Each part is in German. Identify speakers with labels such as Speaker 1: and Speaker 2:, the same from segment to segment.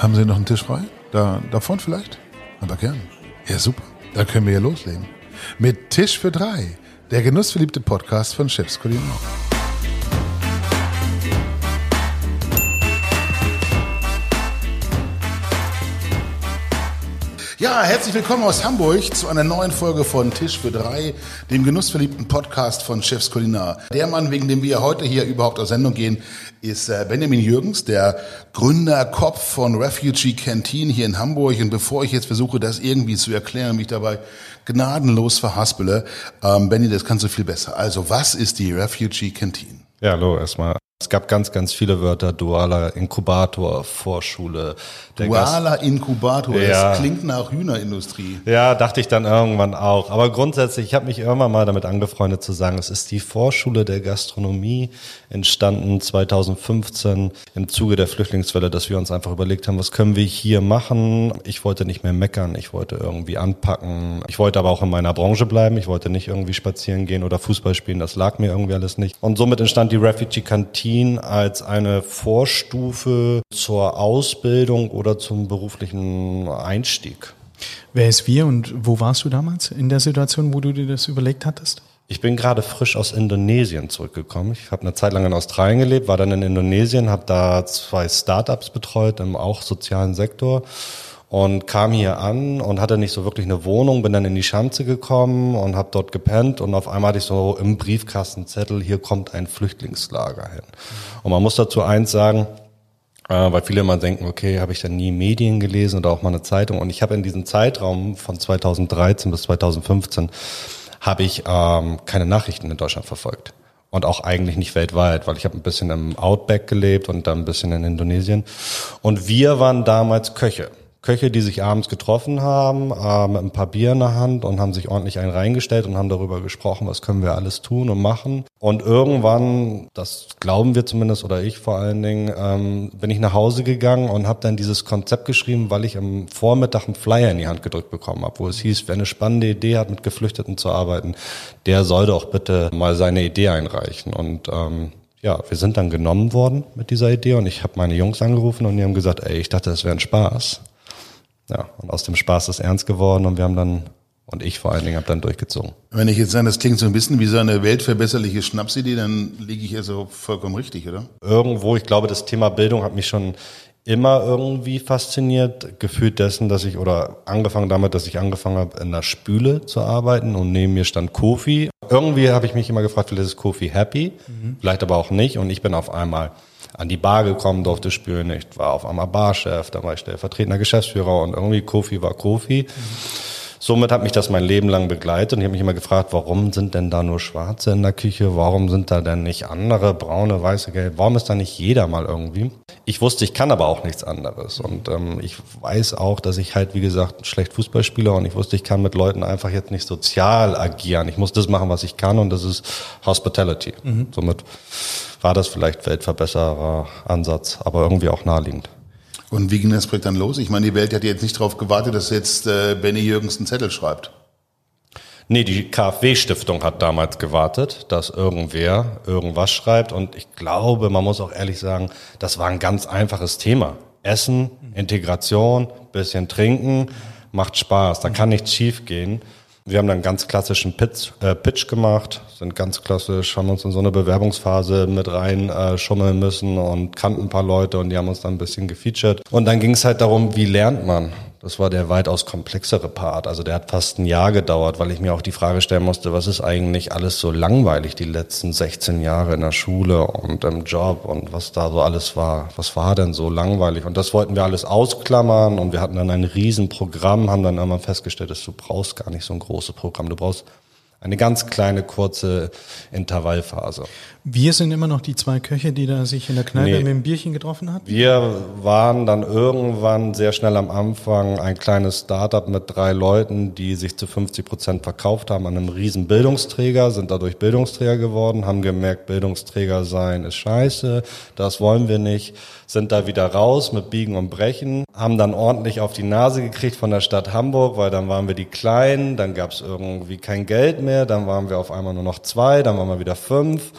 Speaker 1: Haben Sie noch einen Tisch frei? Da, davon vielleicht? Aber gern. Ja, super. Dann können wir ja loslegen. Mit Tisch für drei. Der genussverliebte Podcast von Chefs Kulinar. Ja, herzlich willkommen aus Hamburg zu einer neuen Folge von Tisch für drei, dem genussverliebten Podcast von Chefs Kulinar. Der Mann, wegen dem wir heute hier überhaupt auf Sendung gehen, ist äh, Benjamin Jürgens, der Gründerkopf von Refugee Canteen hier in Hamburg. Und bevor ich jetzt versuche, das irgendwie zu erklären, mich dabei gnadenlos verhaspele, ähm, Benny, das kannst du viel besser. Also, was ist die Refugee Canteen?
Speaker 2: Ja, hallo erstmal. Es gab ganz, ganz viele Wörter, dualer Inkubator, Vorschule.
Speaker 1: Dualer Inkubator, ja. das klingt nach Hühnerindustrie.
Speaker 2: Ja, dachte ich dann irgendwann auch. Aber grundsätzlich, ich habe mich irgendwann mal damit angefreundet zu sagen, es ist die Vorschule der Gastronomie, entstanden 2015 im Zuge der Flüchtlingswelle, dass wir uns einfach überlegt haben, was können wir hier machen. Ich wollte nicht mehr meckern, ich wollte irgendwie anpacken. Ich wollte aber auch in meiner Branche bleiben. Ich wollte nicht irgendwie spazieren gehen oder Fußball spielen, das lag mir irgendwie alles nicht. Und somit entstand die Refugee Medizin als eine Vorstufe zur Ausbildung oder zum beruflichen Einstieg.
Speaker 3: Wer ist wir und wo warst du damals in der Situation, wo du dir das überlegt hattest?
Speaker 2: Ich bin gerade frisch aus Indonesien zurückgekommen. Ich habe eine Zeit lang in Australien gelebt, war dann in Indonesien, habe da zwei Startups betreut im auch sozialen Sektor und kam hier an und hatte nicht so wirklich eine Wohnung, bin dann in die Schanze gekommen und habe dort gepennt und auf einmal hatte ich so im Briefkastenzettel, hier kommt ein Flüchtlingslager hin. Und man muss dazu eins sagen, weil viele immer denken, okay, habe ich dann nie Medien gelesen oder auch mal eine Zeitung und ich habe in diesem Zeitraum von 2013 bis 2015 habe ich ähm, keine Nachrichten in Deutschland verfolgt und auch eigentlich nicht weltweit, weil ich habe ein bisschen im Outback gelebt und dann ein bisschen in Indonesien. Und wir waren damals Köche. Köche, die sich abends getroffen haben, äh, mit ein paar Bier in der Hand und haben sich ordentlich einen reingestellt und haben darüber gesprochen, was können wir alles tun und machen. Und irgendwann, das glauben wir zumindest oder ich vor allen Dingen, ähm, bin ich nach Hause gegangen und habe dann dieses Konzept geschrieben, weil ich am Vormittag einen Flyer in die Hand gedrückt bekommen habe, wo es hieß, wer eine spannende Idee hat, mit Geflüchteten zu arbeiten, der soll doch bitte mal seine Idee einreichen. Und ähm, ja, wir sind dann genommen worden mit dieser Idee und ich habe meine Jungs angerufen und die haben gesagt, ey, ich dachte, das wäre ein Spaß. Ja, und aus dem Spaß ist ernst geworden und wir haben dann, und ich vor allen Dingen, habe dann durchgezogen.
Speaker 1: Wenn ich jetzt sage, das klingt so ein bisschen wie so eine weltverbesserliche Schnapsidee, dann liege ich also vollkommen richtig, oder?
Speaker 2: Irgendwo, ich glaube, das Thema Bildung hat mich schon immer irgendwie fasziniert, gefühlt dessen, dass ich, oder angefangen damit, dass ich angefangen habe, in der Spüle zu arbeiten und neben mir stand Kofi. Irgendwie habe ich mich immer gefragt, vielleicht ist Kofi happy, mhm. vielleicht aber auch nicht und ich bin auf einmal an die Bar gekommen, durfte spüren. Ich war auf einmal Barchef, dann war ich stellvertretender Geschäftsführer und irgendwie Kofi war Kofi. Somit hat mich das mein Leben lang begleitet und ich habe mich immer gefragt, warum sind denn da nur Schwarze in der Küche? Warum sind da denn nicht andere, braune, weiße, gelb? Warum ist da nicht jeder mal irgendwie? Ich wusste, ich kann aber auch nichts anderes und ähm, ich weiß auch, dass ich halt, wie gesagt, schlecht Fußball spiele und ich wusste, ich kann mit Leuten einfach jetzt nicht sozial agieren. Ich muss das machen, was ich kann und das ist Hospitality. Mhm. Somit war das vielleicht weltverbesserer Ansatz, aber irgendwie auch naheliegend.
Speaker 1: Und wie ging das Projekt dann los? Ich meine, die Welt hat jetzt nicht darauf gewartet, dass jetzt äh, Benny Jürgens einen Zettel schreibt.
Speaker 2: Nee, die KfW-Stiftung hat damals gewartet, dass irgendwer irgendwas schreibt. Und ich glaube, man muss auch ehrlich sagen, das war ein ganz einfaches Thema. Essen, Integration, bisschen trinken, macht Spaß. Da kann nichts schiefgehen. Wir haben dann ganz klassischen Pitch, äh, Pitch gemacht, sind ganz klassisch, haben uns in so eine Bewerbungsphase mit rein äh, schummeln müssen und kannten ein paar Leute und die haben uns dann ein bisschen gefeatured. Und dann ging es halt darum, wie lernt man? Das war der weitaus komplexere Part. Also der hat fast ein Jahr gedauert, weil ich mir auch die Frage stellen musste, was ist eigentlich alles so langweilig die letzten 16 Jahre in der Schule und im Job und was da so alles war. Was war denn so langweilig? Und das wollten wir alles ausklammern und wir hatten dann ein Riesenprogramm, haben dann immer festgestellt, dass du brauchst gar nicht so ein großes Programm. Du brauchst eine ganz kleine, kurze Intervallphase.
Speaker 3: Wir sind immer noch die zwei Köche, die da sich in der Kneipe nee, mit dem Bierchen getroffen haben?
Speaker 2: Wir waren dann irgendwann sehr schnell am Anfang ein kleines Startup mit drei Leuten, die sich zu 50 Prozent verkauft haben an einem riesen Bildungsträger, sind dadurch Bildungsträger geworden, haben gemerkt, Bildungsträger sein ist scheiße, das wollen wir nicht, sind da wieder raus mit Biegen und Brechen, haben dann ordentlich auf die Nase gekriegt von der Stadt Hamburg, weil dann waren wir die Kleinen, dann gab es irgendwie kein Geld mehr, dann waren wir auf einmal nur noch zwei, dann waren wir wieder fünf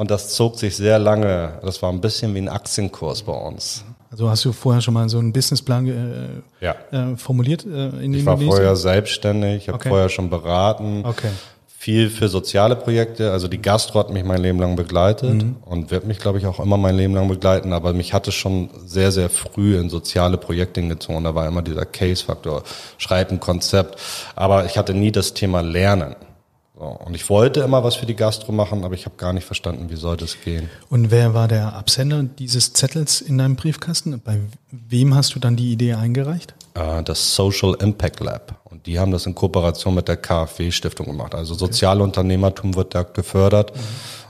Speaker 2: Und das zog sich sehr lange. Das war ein bisschen wie ein Aktienkurs bei uns.
Speaker 3: Also hast du vorher schon mal so einen Businessplan äh,
Speaker 2: Ja.
Speaker 3: äh, formuliert äh, in
Speaker 2: Ich war vorher selbstständig, ich habe
Speaker 3: Okay.
Speaker 2: vorher schon beraten.
Speaker 3: Okay.
Speaker 2: Viel für soziale Projekte. Also die Gastro hat mich mein Leben lang begleitet
Speaker 3: Mhm.
Speaker 2: und wird mich, glaube ich, auch immer mein Leben lang begleiten. Aber mich hatte schon sehr, sehr früh in soziale Projekte hingezogen. Da war immer dieser Case-Faktor, schreib ein Konzept. Aber ich hatte nie das Thema Lernen. So. Und ich wollte immer was für die Gastro machen, aber ich habe gar nicht verstanden, wie sollte es gehen.
Speaker 3: Und wer war der Absender dieses Zettels in deinem Briefkasten? Bei wem hast du dann die Idee eingereicht?
Speaker 2: äh, das Social Impact Lab. Und die haben das in Kooperation mit der KfW-Stiftung gemacht. Also Sozialunternehmertum wird da gefördert.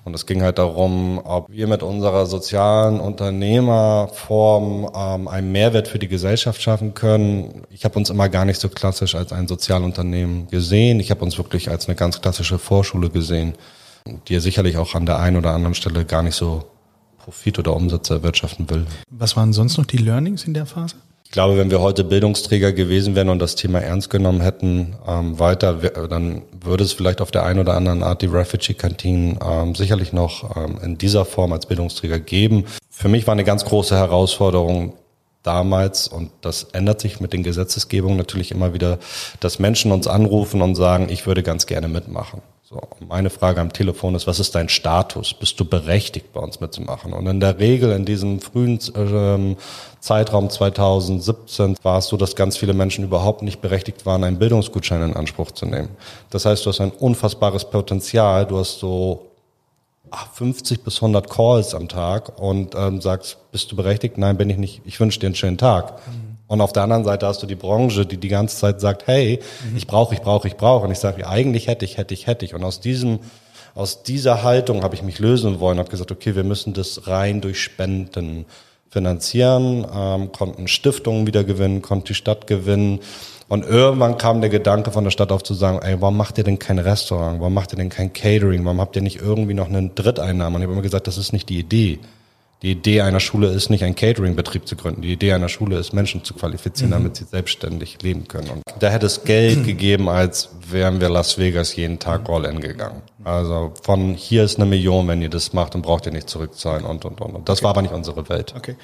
Speaker 2: Und es ging halt darum, ob wir mit unserer sozialen Unternehmerform ähm, einen Mehrwert für die Gesellschaft schaffen können. Ich habe uns immer gar nicht so klassisch als ein Sozialunternehmen gesehen. Ich habe uns wirklich als eine ganz klassische Vorschule gesehen, die ja sicherlich auch an der einen oder anderen Stelle gar nicht so Profit oder Umsatz erwirtschaften will.
Speaker 3: Was waren sonst noch die Learnings in der Phase?
Speaker 2: Ich glaube, wenn wir heute Bildungsträger gewesen wären und das Thema ernst genommen hätten, ähm, weiter, dann würde es vielleicht auf der einen oder anderen Art die Refugee-Kantinen ähm, sicherlich noch ähm, in dieser Form als Bildungsträger geben. Für mich war eine ganz große Herausforderung damals, und das ändert sich mit den Gesetzesgebungen natürlich immer wieder, dass Menschen uns anrufen und sagen, ich würde ganz gerne mitmachen. So, meine Frage am Telefon ist, was ist dein Status? Bist du berechtigt, bei uns mitzumachen? Und in der Regel in diesem frühen ähm, Zeitraum 2017 war es so, dass ganz viele Menschen überhaupt nicht berechtigt waren, einen Bildungsgutschein in Anspruch zu nehmen. Das heißt, du hast ein unfassbares Potenzial. Du hast so ach, 50 bis 100 Calls am Tag und ähm, sagst, bist du berechtigt? Nein, bin ich nicht. Ich wünsche dir einen schönen Tag. Und auf der anderen Seite hast du die Branche, die die ganze Zeit sagt, hey, ich brauche, ich brauche, ich brauche. Und ich sage, eigentlich hätte ich, hätte ich, hätte ich. Und aus diesem, aus dieser Haltung habe ich mich lösen wollen und habe gesagt, okay, wir müssen das rein durch Spenden finanzieren, ähm, konnten Stiftungen wieder gewinnen, konnte die Stadt gewinnen. Und irgendwann kam der Gedanke von der Stadt auf zu sagen, ey, warum macht ihr denn kein Restaurant? Warum macht ihr denn kein Catering? Warum habt ihr nicht irgendwie noch eine Dritteinnahme? Und ich habe immer gesagt, das ist nicht die Idee. Die Idee einer Schule ist nicht, einen Catering-Betrieb zu gründen. Die Idee einer Schule ist, Menschen zu qualifizieren, damit sie selbstständig leben können. Und da hätte es Geld gegeben, als wären wir Las Vegas jeden Tag All-In gegangen. Also von hier ist eine Million, wenn ihr das macht und braucht ihr nicht zurückzahlen und, und, und. Und das war aber nicht unsere Welt.
Speaker 3: Okay.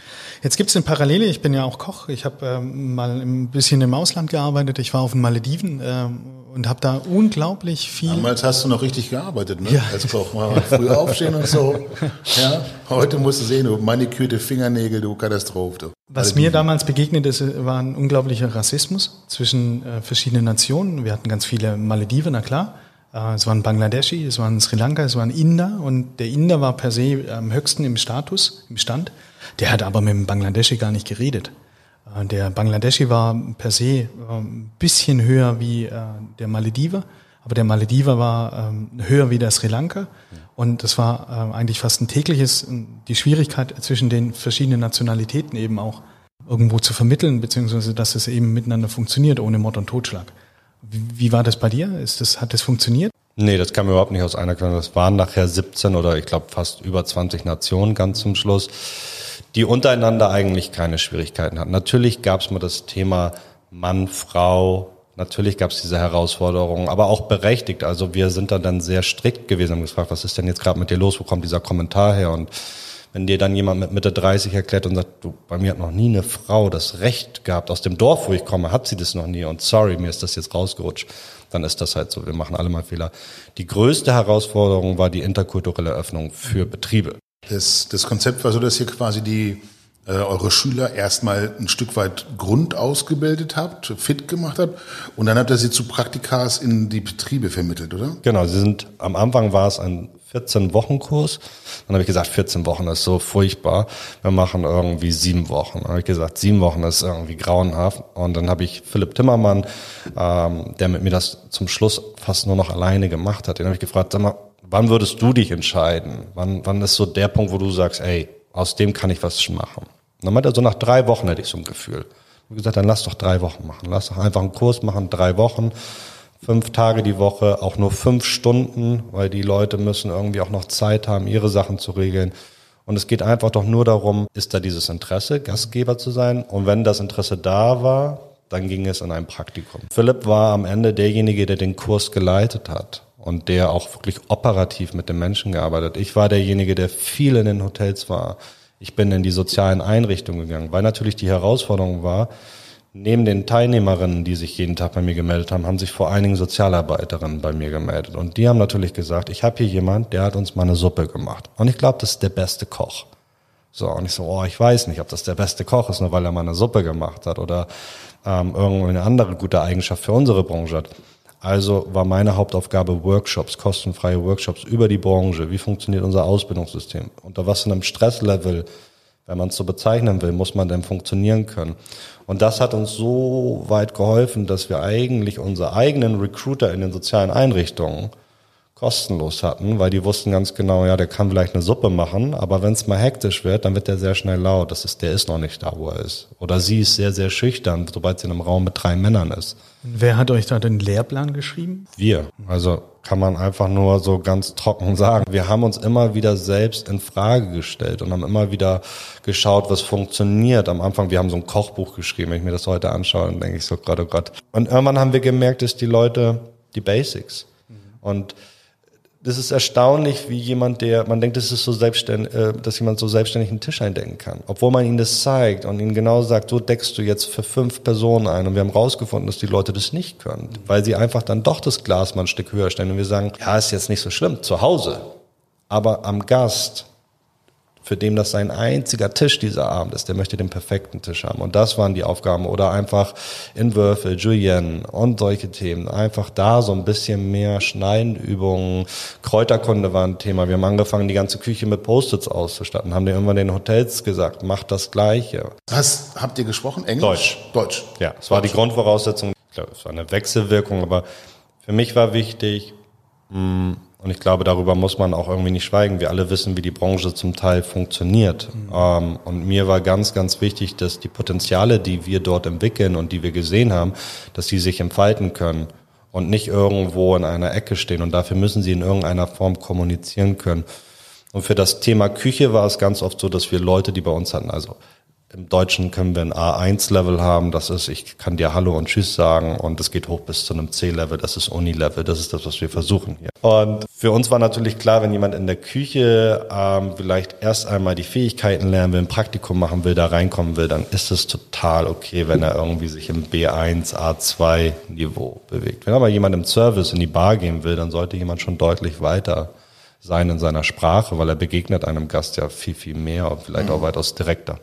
Speaker 3: Jetzt gibt es eine Parallele. Ich bin ja auch Koch. Ich habe ähm, mal ein bisschen im Ausland gearbeitet. Ich war auf den Malediven ähm, und habe da unglaublich viel.
Speaker 1: Damals hast du noch richtig gearbeitet, ne? Als Koch. Mal früh aufstehen und so. Ja. Heute musst du sehen, du manikürte Fingernägel, du Katastrophe. Du.
Speaker 3: Was mir damals begegnet ist, war ein unglaublicher Rassismus zwischen äh, verschiedenen Nationen. Wir hatten ganz viele Malediven, na klar. Äh, es waren Bangladeschi, es waren Sri Lanka, es waren Inder und der Inder war per se am höchsten im Status, im Stand. Der hat aber mit dem Bangladeschi gar nicht geredet. Äh, der Bangladeschi war per se äh, ein bisschen höher wie der Malediver, aber der Malediver war ähm, höher wie der Sri Lanka. Und das war eigentlich fast ein tägliches, die Schwierigkeit zwischen den verschiedenen Nationalitäten eben auch irgendwo zu vermitteln, beziehungsweise dass es eben miteinander funktioniert, ohne Mord und Totschlag. Wie, war das bei dir? Ist das, hat das funktioniert?
Speaker 2: Nee, das kam überhaupt nicht aus einer Quelle. Das waren nachher 17 oder ich glaube fast über 20 Nationen ganz zum Schluss, die untereinander eigentlich keine Schwierigkeiten hatten. Natürlich gab es mal das Thema Mann, Frau, natürlich gab es diese Herausforderungen, aber auch berechtigt. Also wir sind da dann sehr strikt gewesen, haben gefragt, was ist denn jetzt gerade mit dir los, wo kommt dieser Kommentar her? Und wenn dir dann jemand mit Mitte 30 erklärt und sagt, du, bei mir hat noch nie eine Frau das Recht gehabt, aus dem Dorf, wo ich komme, hat sie das noch nie und sorry, mir ist das jetzt rausgerutscht, dann ist das halt so. Wir machen alle mal Fehler. Die größte Herausforderung war die interkulturelle Öffnung für Betriebe.
Speaker 1: Das, das Konzept war so, dass ihr quasi die äh, eure Schüler erstmal ein Stück weit Grund ausgebildet habt, fit gemacht habt und dann habt ihr sie zu Praktikas in die Betriebe vermittelt, oder?
Speaker 2: Genau, sie sind, am Anfang war es ein 14-Wochen-Kurs. Dann habe ich gesagt, 14 Wochen ist so furchtbar. Wir machen irgendwie sieben Wochen. Dann habe ich gesagt, sieben Wochen ist irgendwie grauenhaft. Und dann habe ich Philipp Timmermann, ähm, der mit mir das zum Schluss fast nur noch alleine gemacht hat, den habe ich gefragt, sag mal, wann würdest du dich entscheiden? Wann, wann ist so der Punkt, wo du sagst, ey, aus dem kann ich was machen? Und dann meinte er so, nach drei Wochen hätte ich so ein Gefühl. Ich habe gesagt, dann lass doch drei Wochen machen. Lass doch einfach einen Kurs machen, drei Wochen fünf Tage die Woche, auch nur fünf Stunden, weil die Leute müssen irgendwie auch noch Zeit haben, ihre Sachen zu regeln. Und es geht einfach doch nur darum, ist da dieses Interesse, Gastgeber zu sein? Und wenn das Interesse da war, dann ging es in ein Praktikum. Philipp war am Ende derjenige, der den Kurs geleitet hat. und der auch wirklich operativ mit den Menschen gearbeitet. Ich war derjenige, der viel in den Hotels war. Ich bin in die sozialen Einrichtungen gegangen, weil natürlich die Herausforderung war, Neben den Teilnehmerinnen, die sich jeden Tag bei mir gemeldet haben, haben sich vor allen Dingen Sozialarbeiterinnen bei mir gemeldet. Und die haben natürlich gesagt, ich habe hier jemand, der hat uns mal eine Suppe gemacht. Und ich glaube, das ist der beste Koch. So, und ich so, oh, ich weiß nicht, ob das der beste Koch ist, nur weil er mal eine Suppe gemacht hat oder ähm, irgendeine andere gute Eigenschaft für unsere Branche hat. Also war meine Hauptaufgabe Workshops, kostenfreie Workshops über die Branche. Wie funktioniert unser Ausbildungssystem? Unter was in einem Stresslevel wenn man es so bezeichnen will, muss man denn funktionieren können. Und das hat uns so weit geholfen, dass wir eigentlich unsere eigenen Recruiter in den sozialen Einrichtungen kostenlos hatten, weil die wussten ganz genau, ja, der kann vielleicht eine Suppe machen, aber wenn es mal hektisch wird, dann wird der sehr schnell laut. Das ist, der ist noch nicht da, wo er ist. Oder sie ist sehr, sehr schüchtern, sobald sie in einem Raum mit drei Männern ist.
Speaker 3: Wer hat euch da den Lehrplan geschrieben?
Speaker 2: Wir. Also kann man einfach nur so ganz trocken sagen. Wir haben uns immer wieder selbst in Frage gestellt und haben immer wieder geschaut, was funktioniert. Am Anfang, wir haben so ein Kochbuch geschrieben, wenn ich mir das heute anschaue, dann denke ich so gerade, oh Gott. Und irgendwann haben wir gemerkt, dass die Leute die Basics. Und das ist erstaunlich, wie jemand, der, man denkt, das ist so selbstständig, äh, dass jemand so selbstständig einen Tisch eindecken kann. Obwohl man ihnen das zeigt und ihnen genau sagt, so deckst du jetzt für fünf Personen ein. Und wir haben rausgefunden, dass die Leute das nicht können, weil sie einfach dann doch das Glas mal ein Stück höher stellen. Und wir sagen, ja, ist jetzt nicht so schlimm, zu Hause. Aber am Gast für den das sein einziger Tisch dieser Abend ist, der möchte den perfekten Tisch haben. Und das waren die Aufgaben. Oder einfach in Würfel, Julienne und solche Themen. Einfach da so ein bisschen mehr Schneidenübungen. Kräuterkunde war ein Thema. Wir haben angefangen, die ganze Küche mit Post-its auszustatten. Haben dir irgendwann den Hotels gesagt, macht das Gleiche.
Speaker 1: Was habt ihr gesprochen? Englisch?
Speaker 2: Deutsch.
Speaker 1: Deutsch.
Speaker 2: Ja, es war die Grundvoraussetzung. Ich glaube, es war eine Wechselwirkung, aber für mich war wichtig, mh, hm, und ich glaube, darüber muss man auch irgendwie nicht schweigen. Wir alle wissen, wie die Branche zum Teil funktioniert. Mhm. Und mir war ganz, ganz wichtig, dass die Potenziale, die wir dort entwickeln und die wir gesehen haben, dass die sich entfalten können und nicht irgendwo in einer Ecke stehen. Und dafür müssen sie in irgendeiner Form kommunizieren können. Und für das Thema Küche war es ganz oft so, dass wir Leute, die bei uns hatten, also im Deutschen können wir ein A1-Level haben, das ist, ich kann dir Hallo und Tschüss sagen und es geht hoch bis zu einem C-Level, das ist Uni-Level, das ist das, was wir versuchen hier. Und für uns war natürlich klar, wenn jemand in der Küche ähm, vielleicht erst einmal die Fähigkeiten lernen will, ein Praktikum machen will, da reinkommen will, dann ist es total okay, wenn er irgendwie sich im B1, A2-Niveau bewegt. Wenn aber jemand im Service in die Bar gehen will, dann sollte jemand schon deutlich weiter sein in seiner Sprache, weil er begegnet einem Gast ja viel, viel mehr und vielleicht auch weitaus direkter.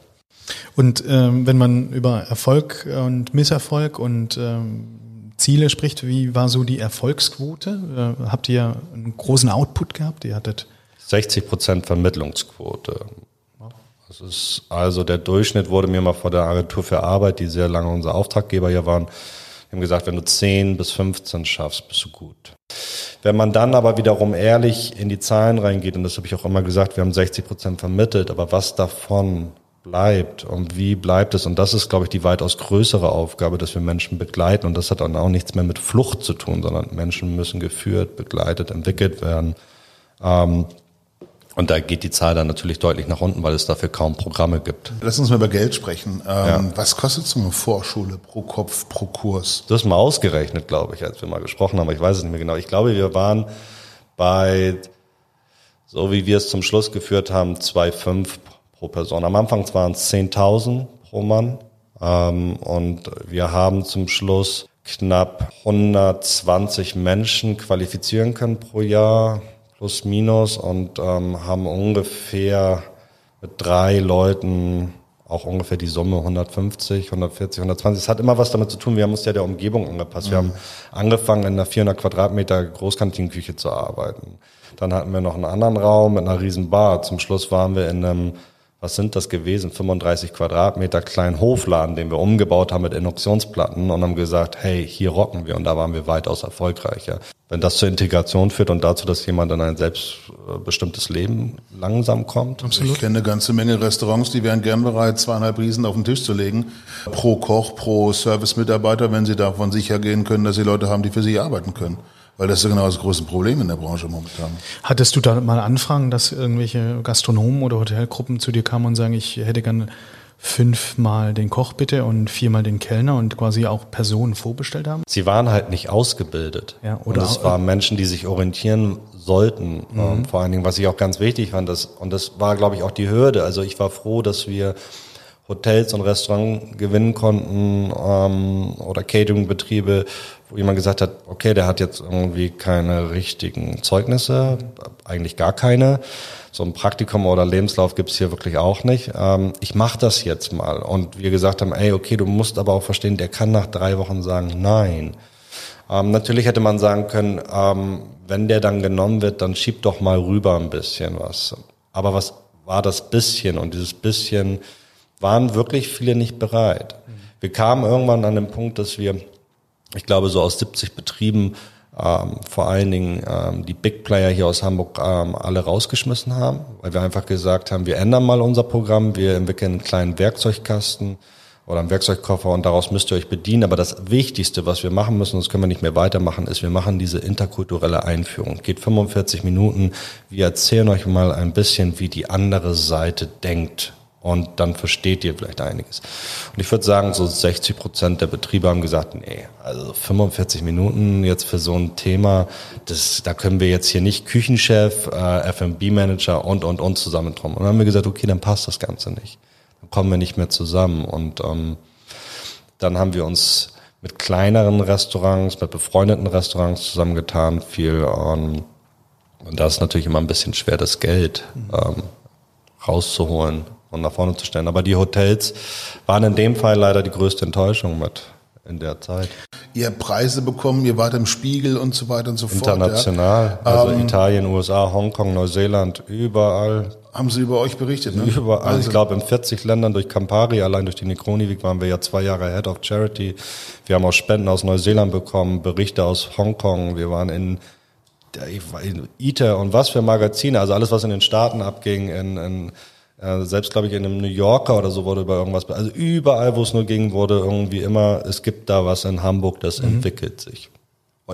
Speaker 3: Und ähm, wenn man über Erfolg und Misserfolg und ähm, Ziele spricht, wie war so die Erfolgsquote? Äh, habt ihr einen großen Output gehabt? Ihr hattet
Speaker 2: 60 Prozent Vermittlungsquote. Das ist also der Durchschnitt wurde mir mal vor der Agentur für Arbeit, die sehr lange unser Auftraggeber hier waren, haben gesagt, wenn du 10 bis 15 schaffst, bist du gut. Wenn man dann aber wiederum ehrlich in die Zahlen reingeht, und das habe ich auch immer gesagt, wir haben 60 Prozent vermittelt, aber was davon bleibt und wie bleibt es. Und das ist, glaube ich, die weitaus größere Aufgabe, dass wir Menschen begleiten. Und das hat dann auch nichts mehr mit Flucht zu tun, sondern Menschen müssen geführt, begleitet, entwickelt werden. Ähm, und da geht die Zahl dann natürlich deutlich nach unten, weil es dafür kaum Programme gibt.
Speaker 1: Lass uns mal über Geld sprechen. Ähm, ja. Was kostet so eine Vorschule pro Kopf, pro Kurs?
Speaker 2: Das ist mal ausgerechnet, glaube ich, als wir mal gesprochen haben. Ich weiß es nicht mehr genau. Ich glaube, wir waren bei, so wie wir es zum Schluss geführt haben, 2,5 pro Person. Am Anfang waren es 10.000 pro Mann ähm, und wir haben zum Schluss knapp 120 Menschen qualifizieren können pro Jahr, plus minus, und ähm, haben ungefähr mit drei Leuten auch ungefähr die Summe 150, 140, 120. Es hat immer was damit zu tun, wir haben uns ja der Umgebung angepasst. Mhm. Wir haben angefangen, in einer 400 Quadratmeter Großkantinenküche zu arbeiten. Dann hatten wir noch einen anderen Raum mit einer riesen Bar. Zum Schluss waren wir in einem was sind das gewesen? 35 Quadratmeter kleinen Hofladen, den wir umgebaut haben mit Induktionsplatten und haben gesagt, hey, hier rocken wir und da waren wir weitaus erfolgreicher. Wenn das zur Integration führt und dazu, dass jemand in ein selbstbestimmtes Leben langsam kommt.
Speaker 1: Absolut. Ich kenne eine ganze Menge Restaurants, die wären gern bereit, zweieinhalb Riesen auf den Tisch zu legen. Pro Koch, pro Service-Mitarbeiter, wenn sie davon sicher gehen können, dass sie Leute haben, die für sie arbeiten können. Weil das ist ja genau das größte Problem in der Branche momentan.
Speaker 3: Hattest du da mal Anfragen, dass irgendwelche Gastronomen oder Hotelgruppen zu dir kamen und sagen, ich hätte gerne fünfmal den Koch bitte und viermal den Kellner und quasi auch Personen vorbestellt haben?
Speaker 2: Sie waren halt nicht ausgebildet.
Speaker 3: Ja,
Speaker 2: oder und es waren Menschen, die sich orientieren sollten. Mhm. Ähm, vor allen Dingen, was ich auch ganz wichtig fand, das, und das war, glaube ich, auch die Hürde. Also ich war froh, dass wir Hotels und Restaurants gewinnen konnten ähm, oder Catering-Betriebe, wo jemand gesagt hat, okay, der hat jetzt irgendwie keine richtigen Zeugnisse, eigentlich gar keine. So ein Praktikum oder Lebenslauf gibt's hier wirklich auch nicht. Ähm, ich mache das jetzt mal. Und wir gesagt haben, ey, okay, du musst aber auch verstehen, der kann nach drei Wochen sagen, nein. Ähm, natürlich hätte man sagen können, ähm, wenn der dann genommen wird, dann schieb doch mal rüber ein bisschen was. Aber was war das bisschen? Und dieses bisschen waren wirklich viele nicht bereit. Wir kamen irgendwann an den Punkt, dass wir, ich glaube, so aus 70 Betrieben ähm, vor allen Dingen ähm, die Big Player hier aus Hamburg ähm, alle rausgeschmissen haben, weil wir einfach gesagt haben, wir ändern mal unser Programm, wir entwickeln einen kleinen Werkzeugkasten oder einen Werkzeugkoffer und daraus müsst ihr euch bedienen. Aber das Wichtigste, was wir machen müssen, das können wir nicht mehr weitermachen, ist, wir machen diese interkulturelle Einführung. Geht 45 Minuten. Wir erzählen euch mal ein bisschen, wie die andere Seite denkt und dann versteht ihr vielleicht einiges. Und ich würde sagen, so 60 Prozent der Betriebe haben gesagt, nee, also 45 Minuten jetzt für so ein Thema, das, da können wir jetzt hier nicht Küchenchef, äh, F&B-Manager und, und, und zusammen drum. Und dann haben wir gesagt, okay, dann passt das Ganze nicht. Dann kommen wir nicht mehr zusammen. Und ähm, dann haben wir uns mit kleineren Restaurants, mit befreundeten Restaurants zusammengetan, viel ähm, und da ist natürlich immer ein bisschen schwer, das Geld ähm, rauszuholen und nach vorne zu stellen. Aber die Hotels waren in dem Fall leider die größte Enttäuschung mit in der Zeit.
Speaker 1: Ihr habt Preise bekommen, ihr wart im Spiegel und so weiter und so
Speaker 2: fort. International, ja. also ähm, Italien, USA, Hongkong, Neuseeland, überall.
Speaker 1: Haben sie über euch berichtet, ne?
Speaker 2: Überall. Also ich glaube in 40 Ländern durch Campari, allein durch die Necroni Week waren wir ja zwei Jahre Head of Charity. Wir haben auch Spenden aus Neuseeland bekommen, Berichte aus Hongkong. Wir waren in in ITER und was für Magazine, also alles, was in den Staaten abging, in, in selbst glaube ich in einem New Yorker oder so wurde über irgendwas, also überall, wo es nur ging, wurde irgendwie immer, es gibt da was in Hamburg, das mhm. entwickelt sich.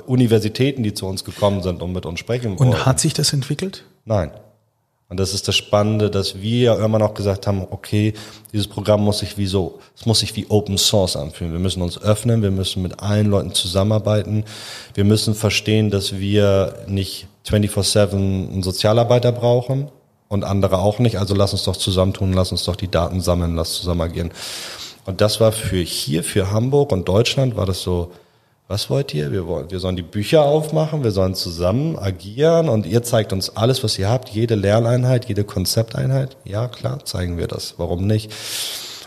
Speaker 2: Universitäten, die zu uns gekommen sind und mit uns sprechen
Speaker 3: wollen. Und hat sich das entwickelt?
Speaker 2: Nein. Und das ist das Spannende, dass wir immer noch gesagt haben, okay, dieses Programm muss sich wie so, es muss sich wie Open Source anfühlen. Wir müssen uns öffnen, wir müssen mit allen Leuten zusammenarbeiten. Wir müssen verstehen, dass wir nicht 24-7 einen Sozialarbeiter brauchen, und andere auch nicht. Also lass uns doch zusammentun, lass uns doch die Daten sammeln, lass zusammen agieren. Und das war für hier, für Hamburg und Deutschland war das so, was wollt ihr? Wir wollen, wir sollen die Bücher aufmachen, wir sollen zusammen agieren und ihr zeigt uns alles, was ihr habt, jede Lerneinheit, jede Konzepteinheit. Ja, klar, zeigen wir das. Warum nicht?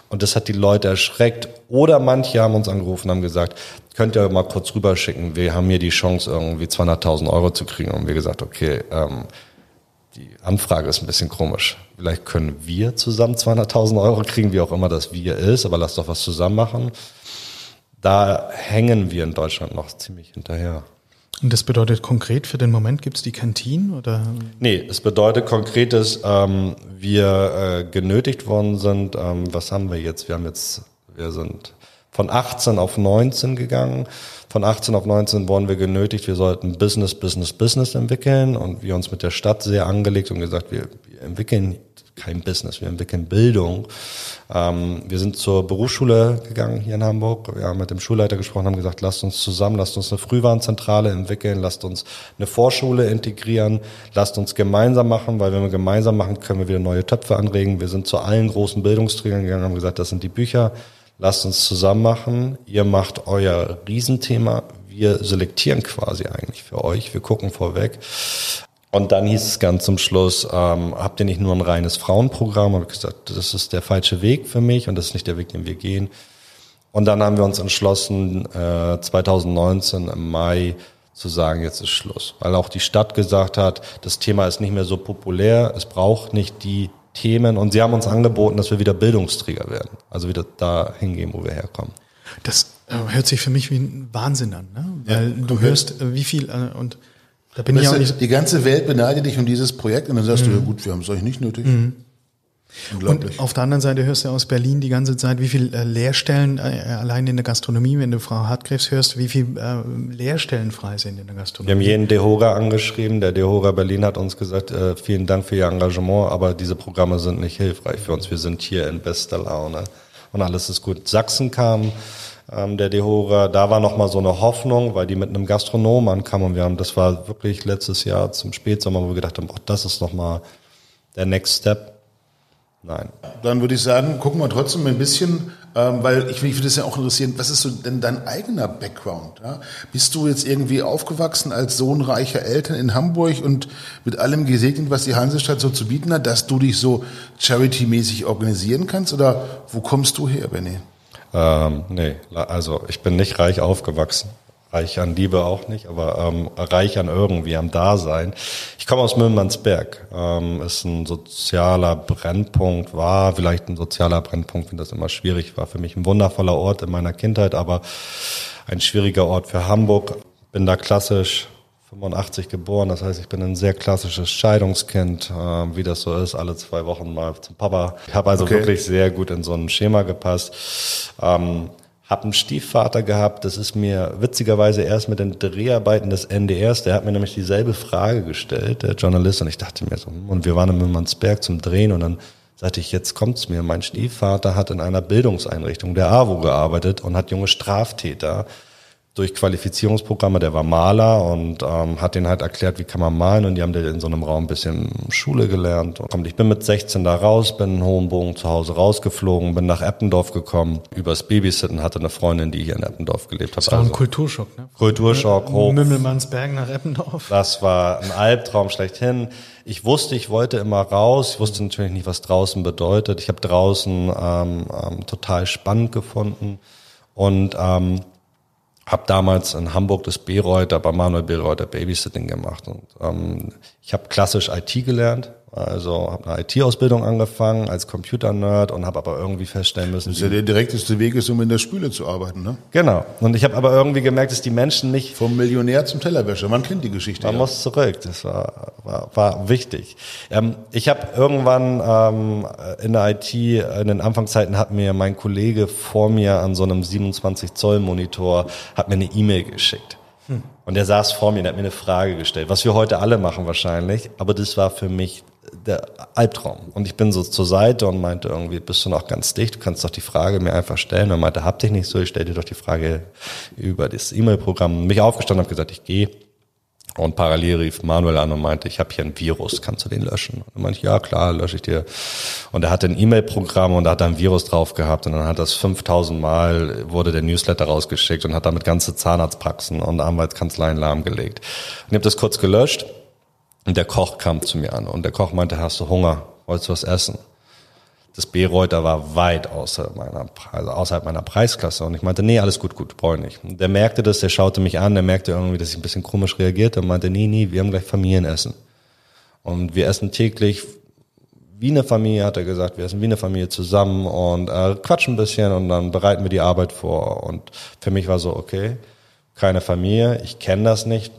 Speaker 2: Und das hat die Leute erschreckt. Oder manche haben uns angerufen haben gesagt, könnt ihr mal kurz rüberschicken, wir haben hier die Chance, irgendwie 200.000 Euro zu kriegen. Und wir gesagt, okay, ähm, die Anfrage ist ein bisschen komisch. Vielleicht können wir zusammen 200.000 Euro kriegen, wie auch immer das wir ist, aber lass doch was zusammen machen. Da hängen wir in Deutschland noch ziemlich hinterher.
Speaker 3: Und das bedeutet konkret für den Moment, gibt es die Kantinen oder?
Speaker 2: Nee, es bedeutet konkret, dass ähm, wir äh, genötigt worden sind, ähm, was haben wir jetzt? Wir haben jetzt, wir sind von 18 auf 19 gegangen. Von 18 auf 19 wurden wir genötigt, wir sollten Business, Business, Business entwickeln und wir uns mit der Stadt sehr angelegt und gesagt, wir, wir entwickeln kein Business, wir entwickeln Bildung. Ähm, wir sind zur Berufsschule gegangen hier in Hamburg. Wir haben mit dem Schulleiter gesprochen, haben gesagt, lasst uns zusammen, lasst uns eine Frühwarnzentrale entwickeln, lasst uns eine Vorschule integrieren, lasst uns gemeinsam machen, weil wenn wir gemeinsam machen, können wir wieder neue Töpfe anregen. Wir sind zu allen großen Bildungsträgern gegangen, haben gesagt, das sind die Bücher, lasst uns zusammen machen, ihr macht euer Riesenthema, wir selektieren quasi eigentlich für euch, wir gucken vorweg. Und dann hieß es ganz zum Schluss, ähm, habt ihr nicht nur ein reines Frauenprogramm? Und gesagt, das ist der falsche Weg für mich und das ist nicht der Weg, den wir gehen. Und dann haben wir uns entschlossen, äh, 2019 im Mai zu sagen, jetzt ist Schluss. Weil auch die Stadt gesagt hat, das Thema ist nicht mehr so populär, es braucht nicht die Themen und sie haben uns angeboten, dass wir wieder Bildungsträger werden. Also wieder da hingehen, wo wir herkommen.
Speaker 3: Das äh, hört sich für mich wie ein Wahnsinn an, ne? Weil ja, du hörst, äh, wie viel äh, und da bin weißt ich auch nicht.
Speaker 1: Die ganze Welt beneidet dich um dieses Projekt und dann sagst mhm. du, ja gut, wir haben es euch nicht nötig. Mhm.
Speaker 3: Und auf der anderen Seite hörst du aus Berlin die ganze Zeit, wie viele äh, Lehrstellen äh, allein in der Gastronomie, wenn du Frau Hartgräfs hörst, wie viele äh, Lehrstellen frei sind in der Gastronomie.
Speaker 2: Wir haben jeden Dehora angeschrieben. Der Dehora Berlin hat uns gesagt, äh, vielen Dank für Ihr Engagement, aber diese Programme sind nicht hilfreich für uns. Wir sind hier in bester Laune und alles ist gut. Sachsen kam ähm, der Dehora, da war noch mal so eine Hoffnung, weil die mit einem Gastronom ankamen und wir haben, das war wirklich letztes Jahr zum Spätsommer, wo wir gedacht haben, oh, das ist noch mal der Next Step Nein.
Speaker 1: Dann würde ich sagen, gucken wir trotzdem ein bisschen, ähm, weil ich, mich würde das ja auch interessieren, was ist so denn dein eigener Background? Ja? Bist du jetzt irgendwie aufgewachsen als Sohn reicher Eltern in Hamburg und mit allem gesegnet, was die Hansestadt so zu bieten hat, dass du dich so charity-mäßig organisieren kannst? Oder wo kommst du her, Benny?
Speaker 2: Ähm, nee, also ich bin nicht reich aufgewachsen reich an Liebe auch nicht, aber ähm, reich an irgendwie, am Dasein. Ich komme aus Müllmannsberg. Ähm, ist ein sozialer Brennpunkt, war vielleicht ein sozialer Brennpunkt, wenn das immer schwierig war. Für mich ein wundervoller Ort in meiner Kindheit, aber ein schwieriger Ort für Hamburg. Bin da klassisch 85 geboren, das heißt, ich bin ein sehr klassisches Scheidungskind, äh, wie das so ist, alle zwei Wochen mal zum Papa. Ich habe also okay. wirklich sehr gut in so ein Schema gepasst. Ähm, hab einen Stiefvater gehabt, das ist mir witzigerweise erst mit den Dreharbeiten des NDRs, der hat mir nämlich dieselbe Frage gestellt, der Journalist, und ich dachte mir so, hm, und wir waren in Mümmernsberg zum Drehen und dann sagte ich, jetzt kommt's mir, mein Stiefvater hat in einer Bildungseinrichtung der AWO gearbeitet und hat junge Straftäter durch Qualifizierungsprogramme, der war Maler und ähm, hat den halt erklärt, wie kann man malen und die haben in so einem Raum ein bisschen Schule gelernt. Und ich bin mit 16 da raus, bin in Hohenbogen zu Hause rausgeflogen, bin nach Eppendorf gekommen, übers Babysitten, hatte eine Freundin, die hier in Eppendorf gelebt hat.
Speaker 3: Das war also, ein Kulturschock, ne?
Speaker 2: Kulturschock, hoch.
Speaker 3: Mümmelmannsberg nach Eppendorf.
Speaker 2: Das war ein Albtraum schlechthin. Ich wusste, ich wollte immer raus. Ich wusste natürlich nicht, was draußen bedeutet. Ich habe draußen ähm, ähm, total spannend gefunden und ähm, habe damals in Hamburg das Bereuter bei Manuel Bereuter Babysitting gemacht und ähm, ich habe klassisch IT gelernt, also habe eine IT-Ausbildung angefangen als Computer-Nerd und habe aber irgendwie feststellen müssen.
Speaker 1: Das ist ja der direkteste Weg, ist, um in der Spüle zu arbeiten, ne?
Speaker 2: Genau. Und ich habe aber irgendwie gemerkt, dass die Menschen nicht
Speaker 1: vom Millionär zum Tellerwäscher. Man kennt die Geschichte.
Speaker 2: Man ja. muss zurück. Das war war, war wichtig. Ähm, ich habe irgendwann ähm, in der IT in den Anfangszeiten hat mir mein Kollege vor mir an so einem 27 Zoll Monitor hat mir eine E-Mail geschickt. Hm. Und er saß vor mir und hat mir eine Frage gestellt, was wir heute alle machen wahrscheinlich, aber das war für mich der Albtraum. Und ich bin so zur Seite und meinte irgendwie, bist du noch ganz dicht? Du kannst doch die Frage mir einfach stellen. Und meinte, hab dich nicht so, ich stell dir doch die Frage über das E-Mail-Programm. Mich aufgestanden, habe gesagt, ich gehe. Und parallel rief Manuel an und meinte, ich habe hier ein Virus, kannst du den löschen? Und meinte ja klar, lösche ich dir. Und er hatte ein E-Mail-Programm und da hat er ein Virus drauf gehabt und dann hat das 5000 Mal, wurde der Newsletter rausgeschickt und hat damit ganze Zahnarztpraxen und Anwaltskanzleien lahmgelegt. Und ich habe das kurz gelöscht und der Koch kam zu mir an und der Koch meinte, hast du Hunger? Wolltest du was essen? Das B-Reuter war weit außer meiner, also außerhalb meiner Preisklasse. Und ich meinte, nee, alles gut, gut, brauche ich nicht. Und der merkte das, der schaute mich an, der merkte irgendwie, dass ich ein bisschen komisch reagierte und meinte, nee, nee, wir haben gleich Familienessen. Und wir essen täglich wie eine Familie, hat er gesagt, wir essen wie eine Familie zusammen und äh, quatschen ein bisschen und dann bereiten wir die Arbeit vor. Und für mich war so, okay, keine Familie, ich kenne das nicht,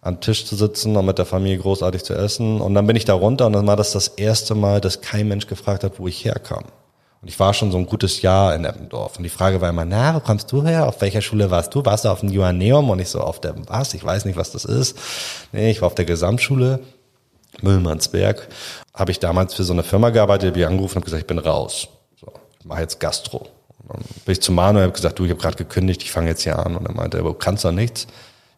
Speaker 2: an Tisch zu sitzen und mit der Familie großartig zu essen. Und dann bin ich da runter und dann war das das erste Mal, dass kein Mensch gefragt hat, wo ich herkam. Und ich war schon so ein gutes Jahr in Eppendorf. Und die Frage war immer, na, wo kommst du her? Auf welcher Schule warst du? Warst du auf dem Joanneum? Und ich so, auf der, was? Ich weiß nicht, was das ist. Nee, ich war auf der Gesamtschule. Müllmannsberg. Habe ich damals für so eine Firma gearbeitet, die angerufen und gesagt, ich bin raus. So, ich mache jetzt Gastro. Und dann bin ich zu Manuel und habe gesagt, du, ich habe gerade gekündigt, ich fange jetzt hier an. Und er meinte, du kannst doch nichts.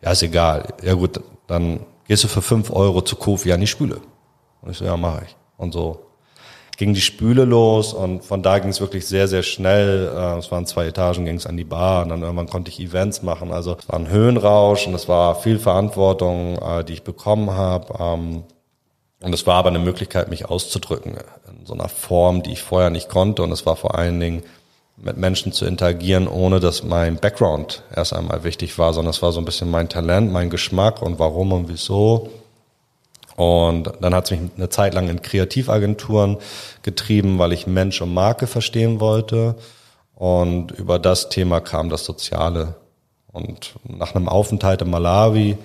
Speaker 2: Ja, ist egal. Ja gut, dann gehst du für fünf Euro zu Kofi an die Spüle. Und ich so, ja, mache ich. Und so ging die Spüle los und von da ging es wirklich sehr, sehr schnell. Äh, es waren zwei Etagen, ging es an die Bar und dann irgendwann konnte ich Events machen. Also es war ein Höhenrausch und es war viel Verantwortung, äh, die ich bekommen habe. Ähm, und es war aber eine Möglichkeit, mich auszudrücken in so einer Form, die ich vorher nicht konnte. Und es war vor allen Dingen mit Menschen zu interagieren, ohne dass mein Background erst einmal wichtig war, sondern es war so ein bisschen mein Talent, mein Geschmack und warum und wieso. Und dann hat es mich eine Zeit lang in Kreativagenturen getrieben, weil ich Mensch und Marke verstehen wollte. Und über das Thema kam das Soziale. Und nach einem Aufenthalt in Malawi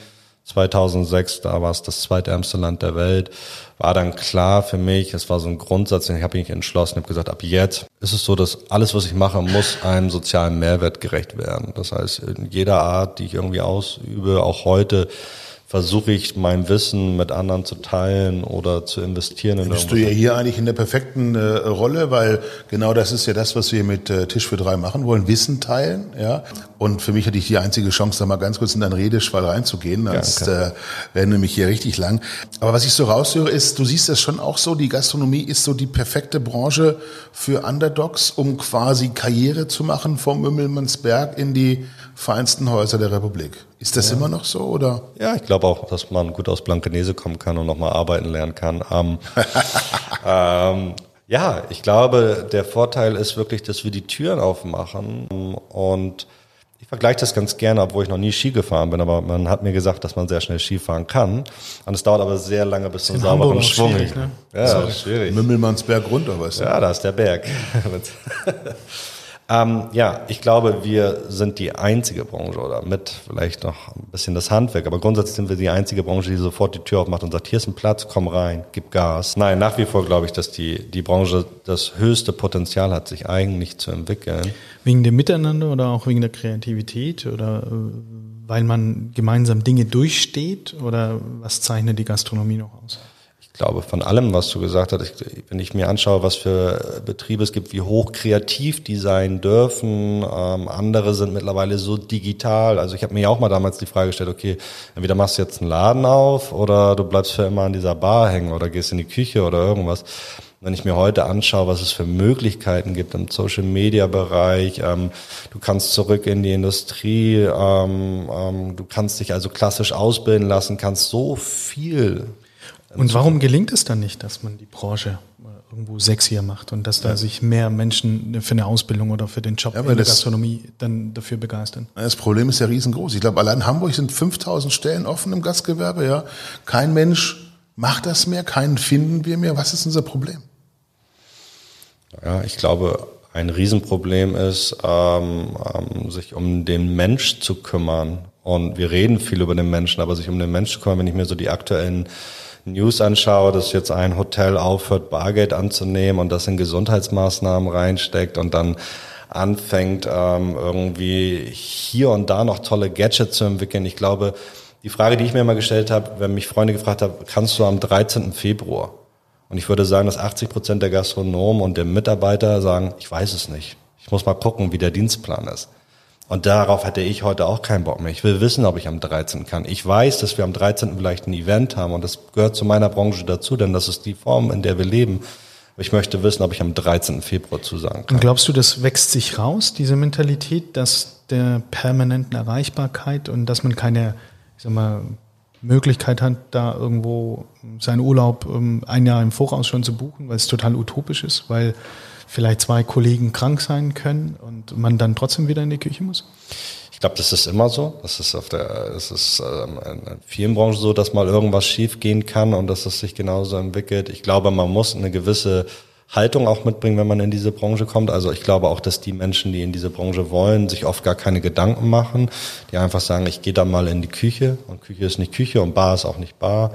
Speaker 2: 2006, da war es das zweitärmste Land der Welt, war dann klar für mich, es war so ein Grundsatz, den ich habe mich entschlossen, habe gesagt, ab jetzt ist es so, dass alles, was ich mache, muss einem sozialen Mehrwert gerecht werden. Das heißt, in jeder Art, die ich irgendwie ausübe, auch heute, versuche ich mein Wissen mit anderen zu teilen oder zu investieren.
Speaker 1: In bist du ja hier eigentlich in der perfekten äh, Rolle, weil genau das ist ja das, was wir mit äh, Tisch für drei machen wollen, Wissen teilen. Ja. Und für mich hatte ich die einzige Chance, da mal ganz kurz in deinen Redeschwall reinzugehen, sonst äh, werden nämlich hier richtig lang. Aber was ich so raushöre, ist, du siehst das schon auch so, die Gastronomie ist so die perfekte Branche für Underdogs, um quasi Karriere zu machen vom Mümmelmannsberg in die feinsten Häuser der Republik. Ist das ja. immer noch so oder?
Speaker 2: Ja, ich glaube auch, dass man gut aus Blankenese kommen kann und nochmal arbeiten lernen kann. Ähm, ähm, ja, ich glaube, der Vorteil ist wirklich, dass wir die Türen aufmachen und ich vergleiche das ganz gerne, obwohl ich noch nie Ski gefahren bin, aber man hat mir gesagt, dass man sehr schnell Ski fahren kann. Und es dauert aber sehr lange bis zum sauberen Schwung. Ne?
Speaker 1: Ja, so. schwierig. Mümmelmannsberg runter, weißt
Speaker 2: du? Ja, da ist der Berg. Ähm, ja, ich glaube, wir sind die einzige Branche oder mit vielleicht noch ein bisschen das Handwerk, aber grundsätzlich sind wir die einzige Branche, die sofort die Tür aufmacht und sagt, hier ist ein Platz, komm rein, gib Gas. Nein, nach wie vor glaube ich, dass die, die Branche das höchste Potenzial hat, sich eigentlich zu entwickeln.
Speaker 3: Wegen dem Miteinander oder auch wegen der Kreativität oder äh, weil man gemeinsam Dinge durchsteht oder was zeichnet die Gastronomie noch aus?
Speaker 2: Glaube, von allem, was du gesagt hast, wenn ich mir anschaue, was für Betriebe es gibt, wie hoch kreativ die sein dürfen, ähm, andere sind mittlerweile so digital. Also ich habe mir ja auch mal damals die Frage gestellt, okay, entweder machst du jetzt einen Laden auf oder du bleibst für immer an dieser Bar hängen oder gehst in die Küche oder irgendwas. Wenn ich mir heute anschaue, was es für Möglichkeiten gibt im Social-Media-Bereich, ähm, du kannst zurück in die Industrie, ähm, ähm, du kannst dich also klassisch ausbilden lassen, kannst so viel
Speaker 3: und warum gelingt es dann nicht, dass man die Branche äh, irgendwo sexier macht und dass da ja. sich mehr Menschen für eine Ausbildung oder für den Job ja, in der Gastronomie dann dafür begeistern?
Speaker 1: Das Problem ist ja riesengroß. Ich glaube, allein in Hamburg sind 5000 Stellen offen im Gastgewerbe. Ja, kein Mensch macht das mehr, keinen finden wir mehr. Was ist unser Problem?
Speaker 2: Ja, ich glaube, ein Riesenproblem ist, ähm, ähm, sich um den Mensch zu kümmern. Und wir reden viel über den Menschen, aber sich um den Mensch zu kümmern, wenn ich mir so die aktuellen News anschaue, dass jetzt ein Hotel aufhört, Bargeld anzunehmen und das in Gesundheitsmaßnahmen reinsteckt und dann anfängt, ähm, irgendwie hier und da noch tolle Gadgets zu entwickeln. Ich glaube, die Frage, die ich mir immer gestellt habe, wenn mich Freunde gefragt haben, kannst du am 13. Februar? Und ich würde sagen, dass 80 Prozent der Gastronomen und der Mitarbeiter sagen, ich weiß es nicht. Ich muss mal gucken, wie der Dienstplan ist. Und darauf hätte ich heute auch keinen Bock mehr. Ich will wissen, ob ich am 13. kann. Ich weiß, dass wir am 13. vielleicht ein Event haben und das gehört zu meiner Branche dazu, denn das ist die Form, in der wir leben. Ich möchte wissen, ob ich am 13. Februar zusagen kann.
Speaker 3: Und glaubst du, das wächst sich raus, diese Mentalität, dass der permanenten Erreichbarkeit und dass man keine, ich sag mal, Möglichkeit hat, da irgendwo seinen Urlaub ähm, ein Jahr im Voraus schon zu buchen, weil es total utopisch ist, weil vielleicht zwei Kollegen krank sein können und man dann trotzdem wieder in die Küche muss?
Speaker 2: Ich glaube, das ist immer so. Das ist auf der, es ist ähm, in vielen Branchen so, dass mal irgendwas schief gehen kann und dass es sich genauso entwickelt. Ich glaube, man muss eine gewisse Haltung auch mitbringen, wenn man in diese Branche kommt. Also ich glaube auch, dass die Menschen, die in diese Branche wollen, sich oft gar keine Gedanken machen, die einfach sagen, ich gehe da mal in die Küche und Küche ist nicht Küche und Bar ist auch nicht Bar.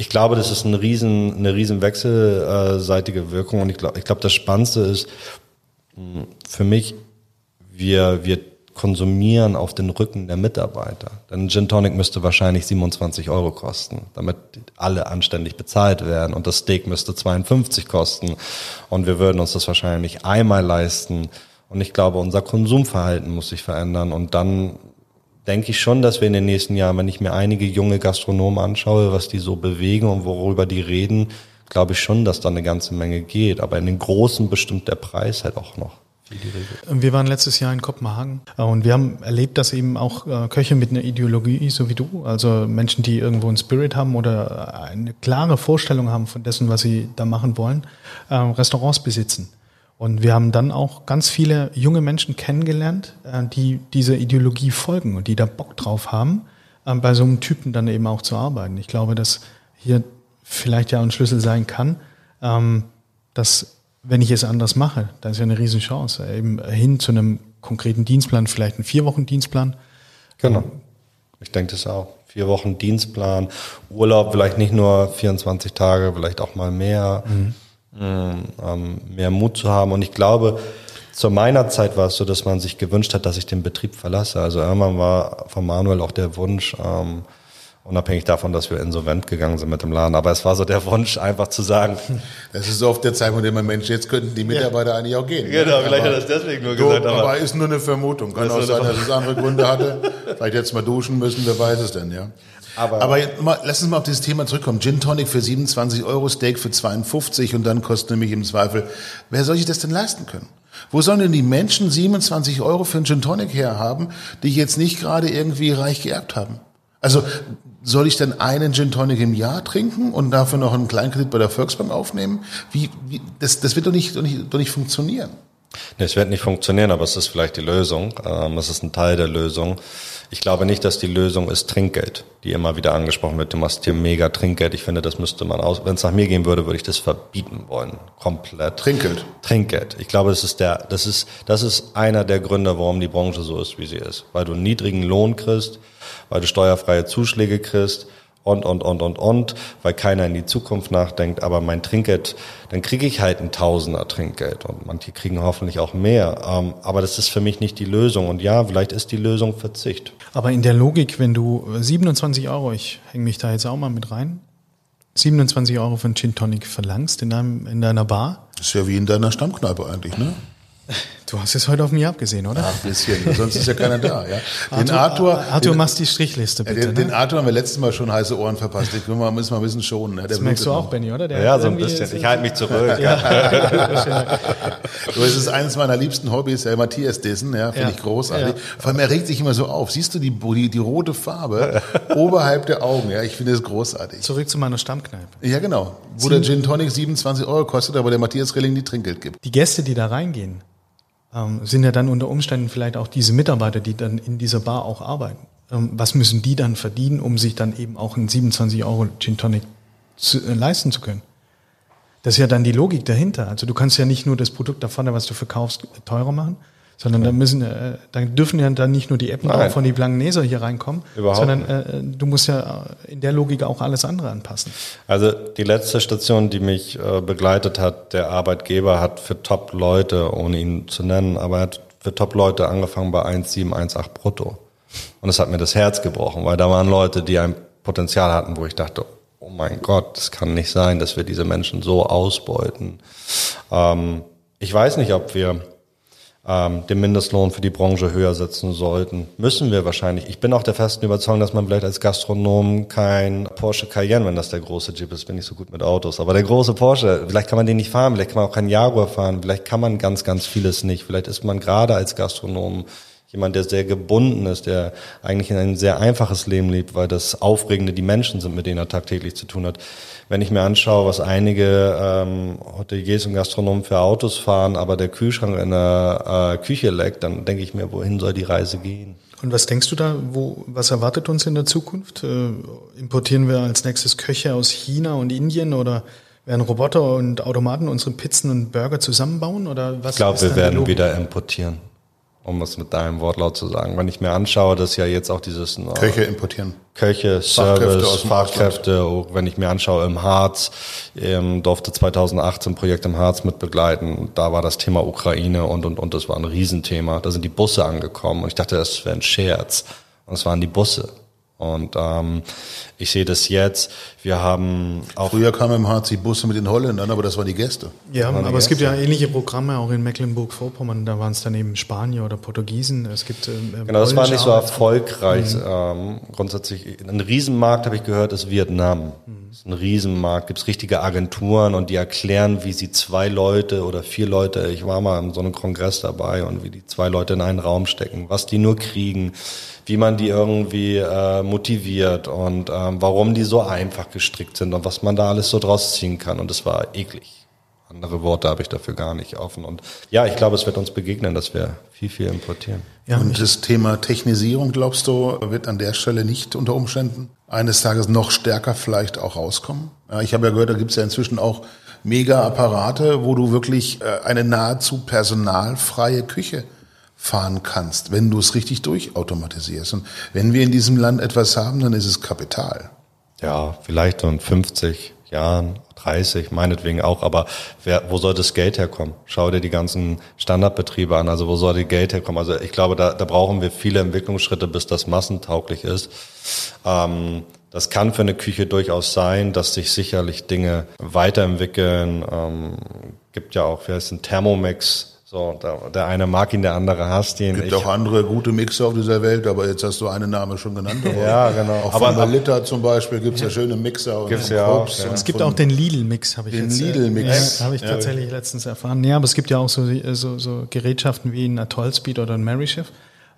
Speaker 2: Ich glaube, das ist ein riesen, eine riesen wechselseitige Wirkung und ich glaube, ich glaube, das Spannendste ist hm, für mich, wir, wir konsumieren auf den Rücken der Mitarbeiter. Denn Gin Tonic müsste wahrscheinlich 27 Euro kosten, damit alle anständig bezahlt werden. Und das Steak müsste 52 kosten. Und wir würden uns das wahrscheinlich einmal leisten. Und ich glaube, unser Konsumverhalten muss sich verändern. Und dann denke ich schon, dass wir in den nächsten Jahren, wenn ich mir einige junge Gastronomen anschaue, was die so bewegen und worüber die reden, glaube ich schon, dass da eine ganze Menge geht. Aber in den Großen bestimmt der Preis halt auch noch.
Speaker 3: Wir waren letztes Jahr in Kopenhagen äh, und wir haben erlebt, dass eben auch äh, Köche mit einer Ideologie, so wie du, also Menschen, die irgendwo einen Spirit haben oder eine klare Vorstellung haben von dessen, was sie da machen wollen, äh, Restaurants besitzen. Und wir haben dann auch ganz viele junge Menschen kennengelernt, die dieser Ideologie folgen und die da Bock drauf haben, bei so einem Typen dann eben auch zu arbeiten. Ich glaube, dass hier vielleicht ja ein Schlüssel sein kann, ähm, dass wenn ich es anders mache, da ist ja eine Riesenchance. Eben hin zu einem konkreten Dienstplan, vielleicht einen vier Wochen Dienstplan. Genau.
Speaker 2: Ich denke das auch. Vier Wochen Dienstplan, Urlaub vielleicht nicht nur 24 Tage, vielleicht auch mal mehr, mhm. Ähm, mehr Mut zu haben. Und ich glaube, zu meiner Zeit war es so, dass man sich gewünscht hat, dass ich den Betrieb verlasse. Also irgendwann war von Manuel auch der Wunsch, ähm, Unabhängig davon, dass wir insolvent gegangen sind mit dem Laden. Aber es war so der Wunsch, einfach zu sagen.
Speaker 1: Das ist oft der Zeitpunkt, in dem man Mensch, jetzt könnten die Mitarbeiter ja. eigentlich auch gehen.
Speaker 2: Ne? Genau, vielleicht aber, hat er das deswegen nur gesagt.
Speaker 1: aber, aber ist nur eine Vermutung. Kann auch sein, dass es andere Gründe hatte. Vielleicht jetzt mal duschen müssen, wer weiß es denn, ja. Aber, aber mal, lass uns mal auf dieses Thema zurückkommen. Gin Tonic für 27 Euro, Steak für 52 und dann kostet nämlich im Zweifel, wer soll sich das denn leisten können? Wo sollen denn die Menschen 27 Euro für einen Gin Tonic herhaben, die jetzt nicht gerade irgendwie reich geerbt haben? Also soll ich denn einen Gin Tonic im Jahr trinken und dafür noch einen Kleinkredit bei der Volksbank aufnehmen? Wie, wie das, das wird doch nicht, doch nicht, doch nicht funktionieren.
Speaker 2: Nee, es wird nicht funktionieren, aber es ist vielleicht die Lösung. Ähm, es ist ein Teil der Lösung. Ich glaube nicht, dass die Lösung ist Trinkgeld, die immer wieder angesprochen wird. Du machst hier mega Trinkgeld. Ich finde, das müsste man aus. Wenn es nach mir gehen würde, würde ich das verbieten wollen. Komplett.
Speaker 1: Trinkgeld.
Speaker 2: Trinkgeld. Ich glaube, das ist der, das ist, das ist einer der Gründe, warum die Branche so ist, wie sie ist. Weil du einen niedrigen Lohn kriegst, weil du steuerfreie Zuschläge kriegst und, und, und, und, und, weil keiner in die Zukunft nachdenkt. Aber mein Trinkgeld, dann kriege ich halt ein Tausender Trinkgeld und manche kriegen hoffentlich auch mehr. Ähm, aber das ist für mich nicht die Lösung. Und ja, vielleicht ist die Lösung Verzicht.
Speaker 3: Aber in der Logik, wenn du 27 Euro, ich hänge mich da jetzt auch mal mit rein, 27 Euro für einen Gin Tonic verlangst in, deinem, in deiner Bar.
Speaker 1: Das ist ja wie in deiner Stammkneipe eigentlich, ne?
Speaker 3: Du hast es heute auf mich abgesehen, oder?
Speaker 1: Ja, ein bisschen. Sonst ist ja keiner da. Ja.
Speaker 3: Den Arthur, Arthur, Arthur den, machst die Strichliste
Speaker 1: bitte. Den, ne? den, Arthur haben wir letztes Mal schon heiße Ohren verpasst. Ich müssen wir mal ein bisschen schonen.
Speaker 3: Ne? das merkst du auch, Benny, oder?
Speaker 2: Der ja, so ein bisschen. Ich halte mich zurück. ja.
Speaker 1: so, es ist eines meiner liebsten Hobbys, der Matthias Dessen. Ja, finde ja. ich großartig. Ja. Vor allem, er regt sich immer so auf. Siehst du die, die, die rote Farbe oberhalb der Augen? Ja, ich finde es großartig.
Speaker 3: Zurück zu meiner Stammkneipe.
Speaker 1: Ja, genau. Wo der Gin Tonic 27 Euro kostet, aber der Matthias Rilling die Trinkgeld gibt.
Speaker 3: Die Gäste, die da reingehen, ähm, sind ja dann unter Umständen vielleicht auch diese Mitarbeiter, die dann in dieser Bar auch arbeiten. Ähm, was müssen die dann verdienen, um sich dann eben auch einen 27 Euro Gin Tonic zu, äh, leisten zu können? Das ist ja dann die Logik dahinter. Also du kannst ja nicht nur das Produkt davon, was du verkaufst, teurer machen, sondern da müssen, äh, da dürfen ja dann nicht nur die auch von die Blankeneser hier reinkommen, Überhaupt sondern äh, du musst ja in der Logik auch alles andere anpassen.
Speaker 2: Also die letzte Station, die mich äh, begleitet hat, der Arbeitgeber hat für Top-Leute, ohne ihn zu nennen, aber er hat für Top-Leute angefangen bei 1,718 brutto. Und es hat mir das Herz gebrochen, weil da waren Leute, die ein Potenzial hatten, wo ich dachte, oh mein Gott, das kann nicht sein, dass wir diese Menschen so ausbeuten. Ähm, ich weiß nicht, ob wir ähm, den Mindestlohn für die Branche höher setzen sollten. Müssen wir wahrscheinlich. Ich bin auch der festen Überzeugung, dass man vielleicht als Gastronom kein Porsche Cayenne, wenn das der große Jeep ist, bin ich so gut mit Autos, aber der große Porsche, vielleicht kann man den nicht fahren, vielleicht kann man auch keinen Jaguar fahren, vielleicht kann man ganz, ganz vieles nicht. Vielleicht ist man gerade als Gastronom jemand, der sehr gebunden ist, der eigentlich in ein sehr einfaches Leben lebt, weil das Aufregende die Menschen sind, mit denen er tagtäglich zu tun hat wenn ich mir anschaue, was einige ähm, Hoteliers und Gastronomen für Autos fahren, aber der Kühlschrank in der äh, Küche leckt, dann denke ich mir, wohin soll die Reise gehen?
Speaker 3: Und was denkst du da, wo, was erwartet uns in der Zukunft? Äh, importieren wir als nächstes Köche aus China und Indien oder werden Roboter und Automaten unsere Pizzen und Burger zusammenbauen oder was?
Speaker 2: Ich glaube, wir werden wieder importieren um es mit deinem Wortlaut zu sagen. Wenn ich mir anschaue, dass ja jetzt auch dieses
Speaker 1: äh, Köche importieren.
Speaker 2: Köche, Service, Fachkräfte, Fachkräfte wenn ich mir anschaue im Harz, ähm, durfte 2018 ein Projekt im Harz mitbegleiten. Da war das Thema Ukraine und und und das war ein Riesenthema. Da sind die Busse angekommen und ich dachte, das wäre ein Scherz. Und es waren die Busse. Und ähm, ich sehe das jetzt. Wir haben
Speaker 1: auch. Früher kamen im die Busse mit den Holländern, aber das waren die Gäste.
Speaker 3: Ja, aber Gäste. es gibt ja ähnliche Programme auch in Mecklenburg-Vorpommern. Da waren es dann eben Spanier oder Portugiesen. Es gibt.
Speaker 2: Ähm, genau, das war nicht so erfolgreich. Mhm. Ähm, grundsätzlich, ein Riesenmarkt, habe ich gehört, ist Vietnam. Mhm. Das ist ein Riesenmarkt. Gibt es richtige Agenturen und die erklären, wie sie zwei Leute oder vier Leute, ich war mal in so einem Kongress dabei und wie die zwei Leute in einen Raum stecken, was die nur kriegen wie man die irgendwie äh, motiviert und ähm, warum die so einfach gestrickt sind und was man da alles so draus ziehen kann. Und es war eklig. Andere Worte habe ich dafür gar nicht offen. Und ja, ich glaube, es wird uns begegnen, dass wir viel, viel importieren.
Speaker 1: Ja, und das Thema Technisierung, glaubst du, wird an der Stelle nicht unter Umständen eines Tages noch stärker vielleicht auch rauskommen? Ja, ich habe ja gehört, da gibt es ja inzwischen auch Mega-Apparate, wo du wirklich äh, eine nahezu personalfreie Küche fahren kannst, wenn du es richtig durchautomatisierst. Und wenn wir in diesem Land etwas haben, dann ist es Kapital.
Speaker 2: Ja, vielleicht in 50 Jahren, 30, meinetwegen auch, aber wer, wo soll das Geld herkommen? Schau dir die ganzen Standardbetriebe an, also wo soll das Geld herkommen? Also ich glaube, da, da brauchen wir viele Entwicklungsschritte, bis das massentauglich ist. Ähm, das kann für eine Küche durchaus sein, dass sich sicherlich Dinge weiterentwickeln. Ähm, gibt ja auch, wie heißt ein Thermomix, so, der, der eine mag ihn, der andere hasst ihn.
Speaker 1: Es gibt
Speaker 2: ich,
Speaker 1: auch andere gute Mixer auf dieser Welt, aber jetzt hast du einen Namen schon genannt.
Speaker 2: ja, genau.
Speaker 1: Auch aber von Liter zum Beispiel gibt's ja. ja schöne Mixer.
Speaker 2: Und gibt's ja auch. Ja.
Speaker 3: Es gibt auch den Lidl-Mix, habe ich
Speaker 1: den
Speaker 3: jetzt.
Speaker 1: Den Lidl-Mix.
Speaker 3: Ja, habe ich tatsächlich letztens erfahren. Ja, aber es gibt ja auch so, so, so Gerätschaften wie ein Atoll-Speed oder ein Mary Chef.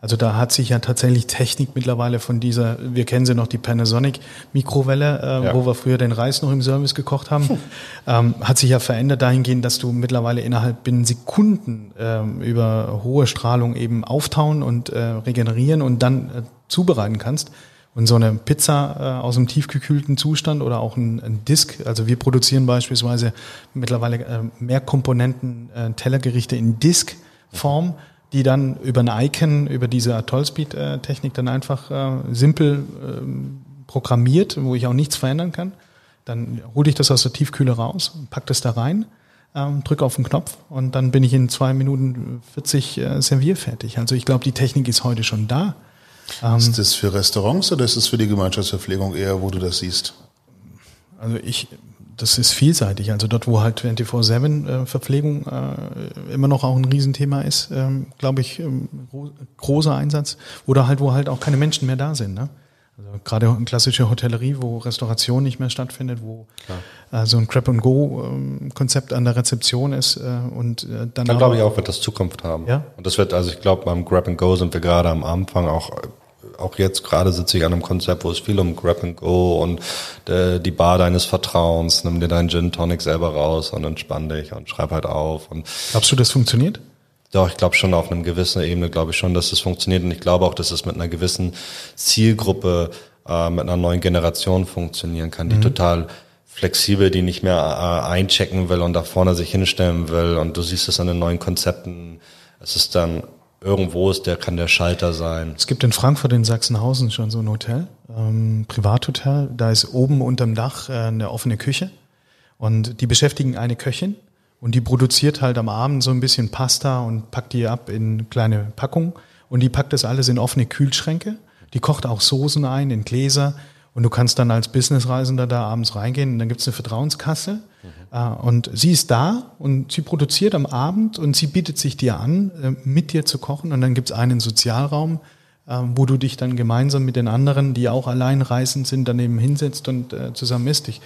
Speaker 3: Also da hat sich ja tatsächlich Technik mittlerweile von dieser, wir kennen sie noch, die Panasonic Mikrowelle, äh, ja. wo wir früher den Reis noch im Service gekocht haben, hm. ähm, hat sich ja verändert dahingehend, dass du mittlerweile innerhalb binnen Sekunden ähm, über hohe Strahlung eben auftauen und äh, regenerieren und dann äh, zubereiten kannst. Und so eine Pizza äh, aus einem tiefgekühlten Zustand oder auch ein, ein Disk, also wir produzieren beispielsweise mittlerweile äh, mehr Komponenten äh, Tellergerichte in Disk-Form die dann über ein Icon, über diese Atoll-Speed-Technik dann einfach äh, simpel äh, programmiert, wo ich auch nichts verändern kann. Dann hole ich das aus der Tiefkühle raus, pack das da rein, ähm, drücke auf den Knopf und dann bin ich in zwei Minuten 40 äh, servierfertig. Also ich glaube, die Technik ist heute schon da.
Speaker 1: Ähm, ist das für Restaurants oder ist das für die Gemeinschaftsverpflegung eher, wo du das siehst?
Speaker 3: Also ich, das ist vielseitig. Also dort, wo halt 24-7 äh, Verpflegung äh, immer noch auch ein Riesenthema ist, ähm, glaube ich, ähm, großer Einsatz. Oder halt, wo halt auch keine Menschen mehr da sind. Ne? Also gerade eine klassische Hotellerie, wo Restauration nicht mehr stattfindet, wo äh, so ein Crap-and-Go-Konzept ähm, an der Rezeption ist und dann.
Speaker 2: Da glaube ich auch, wird das Zukunft haben.
Speaker 3: Ja?
Speaker 2: Und das wird, also ich glaube, beim Grab-and-Go sind wir gerade am Anfang auch auch jetzt gerade sitze ich an einem Konzept, wo es viel um Grab and Go und äh, die Bar deines Vertrauens, nimm dir deinen Gin Tonic selber raus und entspann dich und schreib halt auf. Und
Speaker 3: Glaubst du, das funktioniert?
Speaker 2: Doch, ich glaube schon auf einer gewissen Ebene, glaube ich schon, dass das funktioniert und ich glaube auch, dass es mit einer gewissen Zielgruppe, äh, mit einer neuen Generation funktionieren kann, die mhm. total flexibel, die nicht mehr äh, einchecken will und da vorne sich hinstellen will und du siehst es an den neuen Konzepten. Es ist dann irgendwo ist, der kann der Schalter sein.
Speaker 3: Es gibt in Frankfurt in Sachsenhausen schon so ein Hotel, ähm, Privathotel. Da ist oben unterm Dach äh, eine offene Küche und die beschäftigen eine Köchin und die produziert halt am Abend so ein bisschen Pasta und packt die ab in kleine Packungen und die packt das alles in offene Kühlschränke. Die kocht auch Soßen ein in Gläser und du kannst dann als Businessreisender da abends reingehen und dann gibt's eine Vertrauenskasse. Mhm. Und sie ist da und sie produziert am Abend und sie bietet sich dir an, äh, mit dir zu kochen. Und dann gibt's einen Sozialraum, äh, wo du dich dann gemeinsam mit den anderen, die auch allein reisend sind, daneben hinsetzt und zusammen isst. Ich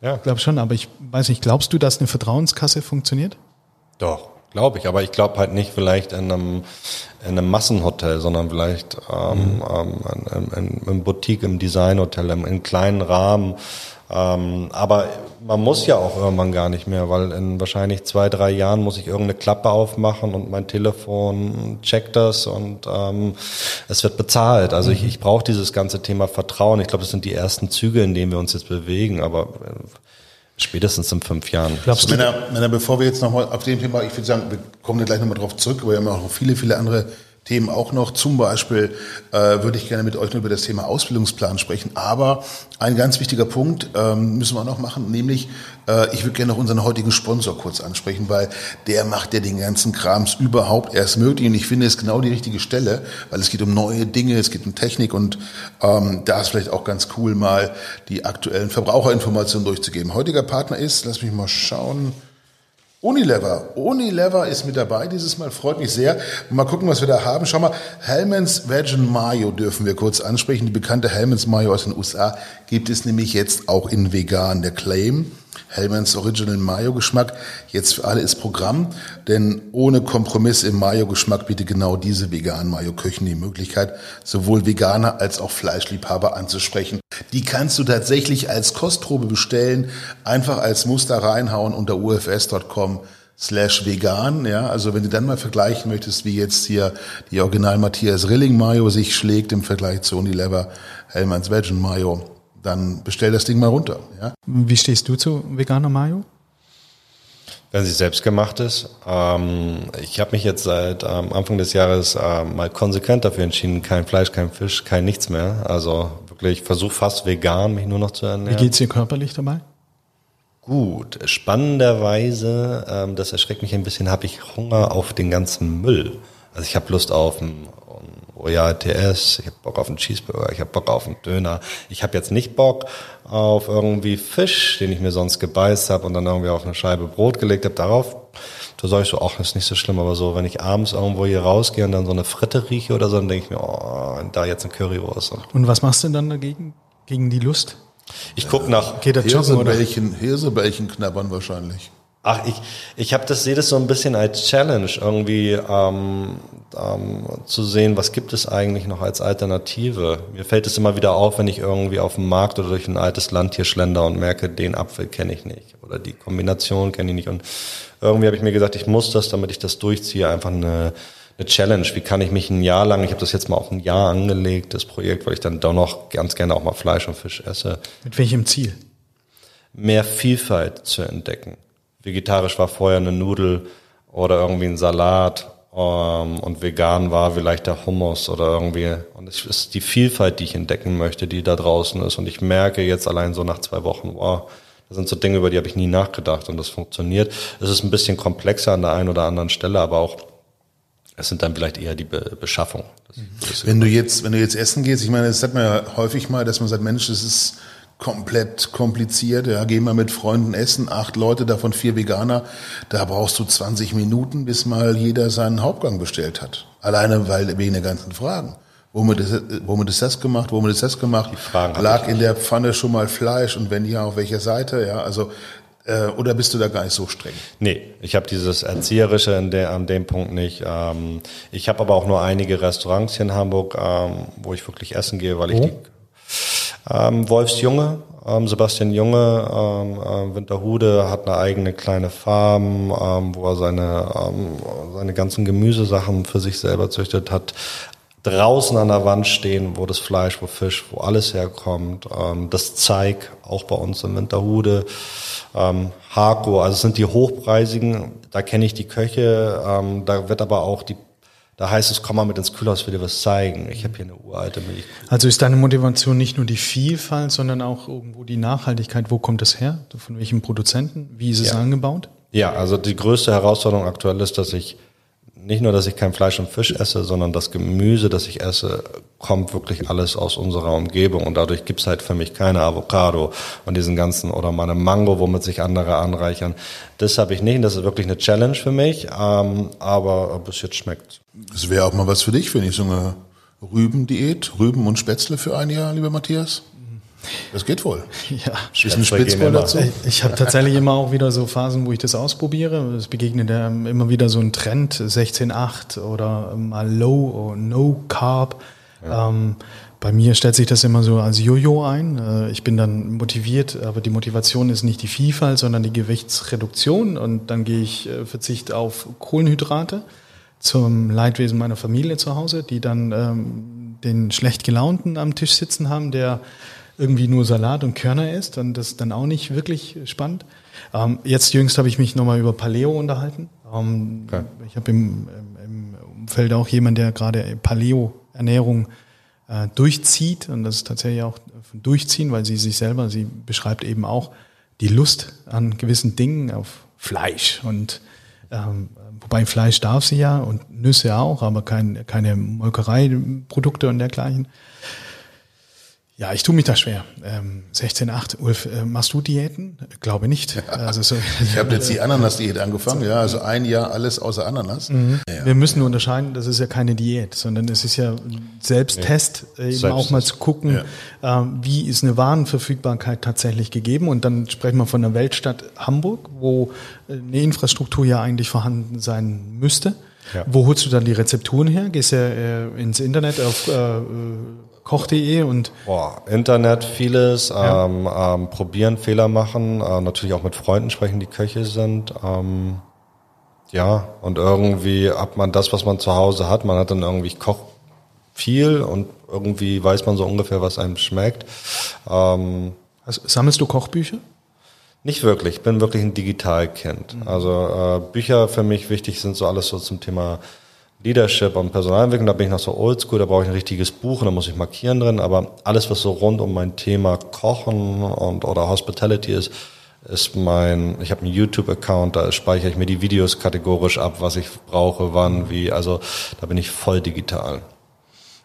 Speaker 3: ja. glaube schon, aber ich weiß nicht, glaubst du, dass eine Vertrauenskasse funktioniert?
Speaker 2: Doch, glaube ich. Aber ich glaube halt nicht vielleicht in einem in einem Massenhotel, sondern vielleicht ähm, mhm. ähm, in, in, im Boutique, im Designhotel, im, in kleinen Rahmen. Ähm, aber man muss ja auch irgendwann gar nicht mehr, weil in wahrscheinlich zwei, drei Jahren muss ich irgendeine Klappe aufmachen und mein Telefon checkt das und ähm, es wird bezahlt. Also mhm. ich, ich brauche dieses ganze Thema Vertrauen. Ich glaube, das sind die ersten Züge, in denen wir uns jetzt bewegen, aber äh, spätestens in fünf Jahren.
Speaker 1: Glaubst du? Männer, Männer, bevor wir jetzt nochmal auf dem Thema, ich würde sagen, wir kommen da gleich nochmal drauf zurück, aber wir haben auch noch viele, viele andere Themen auch noch. Zum Beispiel äh, würde ich gerne mit euch noch über das Thema Ausbildungsplan sprechen. Aber ein ganz wichtiger Punkt ähm, müssen wir noch machen, nämlich äh, ich würde gerne noch unseren heutigen Sponsor kurz ansprechen, weil der macht ja den ganzen Krams überhaupt erst möglich. Und ich finde, es genau die richtige Stelle, weil es geht um neue Dinge, es geht um Technik und ähm, da ist vielleicht auch ganz cool, mal die aktuellen Verbraucherinformationen durchzugeben. Heutiger Partner ist, lass mich mal schauen, Unilever. Unilever ist mit dabei dieses Mal, freut mich sehr. Mal gucken, was wir da haben. Schau mal, Hellmann's Virgin Mayo dürfen wir kurz ansprechen. Die bekannte Hellmann's Mayo aus den USA gibt es nämlich jetzt auch in vegan. Der Claim Hellmans Original Mayo-Geschmack. Jetzt für alle ist Programm, denn ohne Kompromiss im Mayo-Geschmack bietet genau diese veganen Mayo-Köchen die Möglichkeit, sowohl Veganer als auch Fleischliebhaber anzusprechen. Die kannst du tatsächlich als Kostprobe bestellen, einfach als Muster reinhauen unter ufs.com slash vegan, ja, also wenn du dann mal vergleichen möchtest, wie jetzt hier die Original Matthias Rilling Mayo sich schlägt im Vergleich zu Unilever Hellmans Virgin Mayo, dann bestell das Ding mal runter. Ja?
Speaker 3: Wie stehst du zu veganer Mayo?
Speaker 2: Wenn sie selbst gemacht ist. Ähm, ich habe mich jetzt seit ähm, Anfang des Jahres äh, mal konsequent dafür entschieden, kein Fleisch, kein Fisch, kein nichts mehr. Also wirklich, versuche fast vegan mich nur noch zu ernähren.
Speaker 3: Wie geht's dir körperlich dabei?
Speaker 2: Gut, spannenderweise, ähm, das erschreckt mich ein bisschen, habe ich Hunger auf den ganzen Müll. Also ich habe Lust auf ein Royal TS, ich habe Bock auf einen Cheeseburger, ich habe Bock auf einen Döner. Ich habe jetzt nicht Bock auf irgendwie Fisch, den ich mir sonst gebeißt habe und dann irgendwie auf eine Scheibe Brot gelegt habe. Darauf, da sage ich so, ach, das ist nicht so schlimm, aber so, wenn ich abends irgendwo hier rausgehe und dann so eine Fritte rieche oder so, dann denke ich mir, oh, da jetzt eine Currywurst.
Speaker 3: Und was machst du dann dagegen? Gegen die Lust?
Speaker 2: Ich guck nach
Speaker 3: oder?
Speaker 1: Hirsebällchen, Hirsebällchen knabbern wahrscheinlich.
Speaker 2: Ach, ich, ich habe das, sehe das so ein bisschen als Challenge, irgendwie ähm, ähm, zu sehen, was gibt es eigentlich noch als Alternative. Mir fällt es immer wieder auf, wenn ich irgendwie auf dem Markt oder durch ein altes Land hier schlender und merke, den Apfel kenne ich nicht oder die Kombination kenne ich nicht. Und irgendwie habe ich mir gesagt, ich muss das, damit ich das durchziehe, einfach eine, eine Challenge. Wie kann ich mich ein Jahr lang, ich habe das jetzt mal auf ein Jahr angelegt, das Projekt, weil ich dann doch noch ganz gerne auch mal Fleisch und Fisch esse,
Speaker 3: Mit welchem Ziel?
Speaker 2: mehr Vielfalt zu entdecken. Vegetarisch war vorher eine Nudel oder irgendwie ein Salat ähm, und vegan war vielleicht der Hummus oder irgendwie. Und es ist die Vielfalt, die ich entdecken möchte, die da draußen ist. Und ich merke jetzt allein so nach zwei Wochen, wow, das sind so Dinge, über die habe ich nie nachgedacht und das funktioniert. Es ist ein bisschen komplexer an der einen oder anderen Stelle, aber auch es sind dann vielleicht eher die Be Beschaffung. Das
Speaker 1: Wenn du jetzt, wenn du jetzt essen gehst, ich meine, das hat man ja häufig mal, dass man sagt, Mensch, das ist komplett kompliziert. Ja, geh mal mit Freunden essen, acht Leute, davon vier Veganer. Da brauchst du 20 Minuten, bis mal jeder seinen Hauptgang bestellt hat. Alleine weil wegen der ganzen Fragen. Womit ist, womit ist das gemacht? Womit ist das gemacht?
Speaker 2: Fragen hab
Speaker 1: Lag in der Pfanne schon mal Fleisch und wenn ja, auf welcher Seite? Ja, also äh, oder bist du da gar nicht so streng?
Speaker 2: Nee, ich habe dieses Erzieherische in der, an dem Punkt nicht. Ähm, ich habe aber auch nur einige Restaurants hier in Hamburg, ähm, wo ich wirklich essen gehe, weil ich
Speaker 3: Wo?
Speaker 2: die ähm, Wolfs Junge, ähm, Sebastian Junge, ähm, ähm, Winterhude hat eine eigene kleine Farm, ähm, wo er seine, ähm, seine ganzen Gemüsesachen für sich selber züchtet hat. Draußen an der Wand stehen, wo das Fleisch, wo Fisch, wo alles herkommt. Ähm, das Zeig, auch bei uns in Winterhude. Ähm, Hako, also es sind die hochpreisigen, da kenne ich die Köche, ähm, da wird aber auch die, da heißt es, komm mal mit ins Kühlhaus, will dir was zeigen. Ich habe hier eine uralte Milch.
Speaker 3: Also ist deine Motivation nicht nur die Vielfalt, sondern auch irgendwo die Nachhaltigkeit. Wo kommt das her? Von welchem Produzenten? Wie ist es
Speaker 2: Ja.
Speaker 3: angebaut?
Speaker 2: Ja, also die größte Herausforderung aktuell ist, dass ich nicht nur, dass ich kein Fleisch und Fisch esse, sondern das Gemüse, das ich esse, kommt wirklich alles aus unserer Umgebung und dadurch gibt's halt für mich keine Avocado und diesen ganzen oder mal eine Mango, womit sich andere anreichern. Das habe ich nicht und das ist wirklich eine Challenge für mich, ähm, aber bis jetzt schmeckt.
Speaker 1: Das wäre auch mal was für dich, finde ich, so eine Rübendiät, Rüben und Spätzle für ein Jahr, lieber Matthias. Das geht wohl.
Speaker 3: Ja.
Speaker 1: Bisschen
Speaker 2: immer.
Speaker 1: dazu.
Speaker 3: Ich- Ich habe tatsächlich immer auch wieder so Phasen, wo ich das ausprobiere. Es begegnet ja immer wieder so ein Trend, 16,8 oder mal Low oder No Carb. Ähm, bei mir stellt sich das immer so als Jojo ein. Äh, Ich bin dann motiviert, aber die Motivation ist nicht die Vielfalt, sondern die Gewichtsreduktion. Und dann gehe ich äh, Verzicht auf Kohlenhydrate zum Leidwesen meiner Familie zu Hause, die dann ähm, den schlecht gelaunten am Tisch sitzen haben, der irgendwie nur Salat und Körner isst und das ist dann auch nicht wirklich spannend. Ähm, jetzt jüngst habe ich mich nochmal über Paleo unterhalten. Ähm,
Speaker 2: Okay.
Speaker 3: Ich habe im, im, Umfeld auch jemand, der gerade Paleo-Ernährung äh, durchzieht und das ist tatsächlich auch von Durchziehen, weil sie sich selber, sie beschreibt eben auch die Lust an gewissen Dingen auf Fleisch und ähm, wobei Fleisch darf sie ja und Nüsse auch, aber kein, keine Molkereiprodukte und dergleichen. Ja, ich tue mich da schwer. Ähm, 16,8. Ulf, äh, machst du Diäten? Glaube nicht. Also so,
Speaker 1: Ich habe jetzt die Ananas-Diät angefangen, ja, also ein Jahr alles außer Ananas. Ja.
Speaker 3: Wir müssen nur unterscheiden, das ist ja keine Diät, sondern es ist ja Selbsttest, äh, eben
Speaker 2: Selbst-
Speaker 3: auch mal zu gucken, ähm, wie ist eine Warenverfügbarkeit tatsächlich gegeben. Und dann sprechen wir von der Weltstadt Hamburg, wo äh, eine Infrastruktur ja eigentlich vorhanden sein müsste.
Speaker 2: Ja.
Speaker 3: Wo holst du dann die Rezepturen her? Gehst ja äh, ins Internet auf äh, äh, koch.de und
Speaker 2: Boah, Internet, vieles, ähm, ähm, probieren, Fehler machen, äh, natürlich auch mit Freunden sprechen, die Köche sind. Ähm, ja, und irgendwie hat man das, was man zu Hause hat. Man hat dann irgendwie, ich koche viel und irgendwie weiß man so ungefähr, was einem schmeckt. Ähm,
Speaker 3: also, sammelst du Kochbücher?
Speaker 2: Nicht wirklich. Ich bin wirklich ein Digitalkind. Mhm. Also äh, Bücher für mich wichtig sind so alles so zum Thema Leadership und Personalentwicklung. Da bin ich noch so oldschool. Da brauche ich ein richtiges Buch und da muss ich markieren drin. Aber alles, was so rund um mein Thema Kochen und oder Hospitality ist, ist mein, ich habe einen YouTube-Account, da speichere ich mir die Videos kategorisch ab, was ich brauche, wann, wie. Also da bin ich voll digital.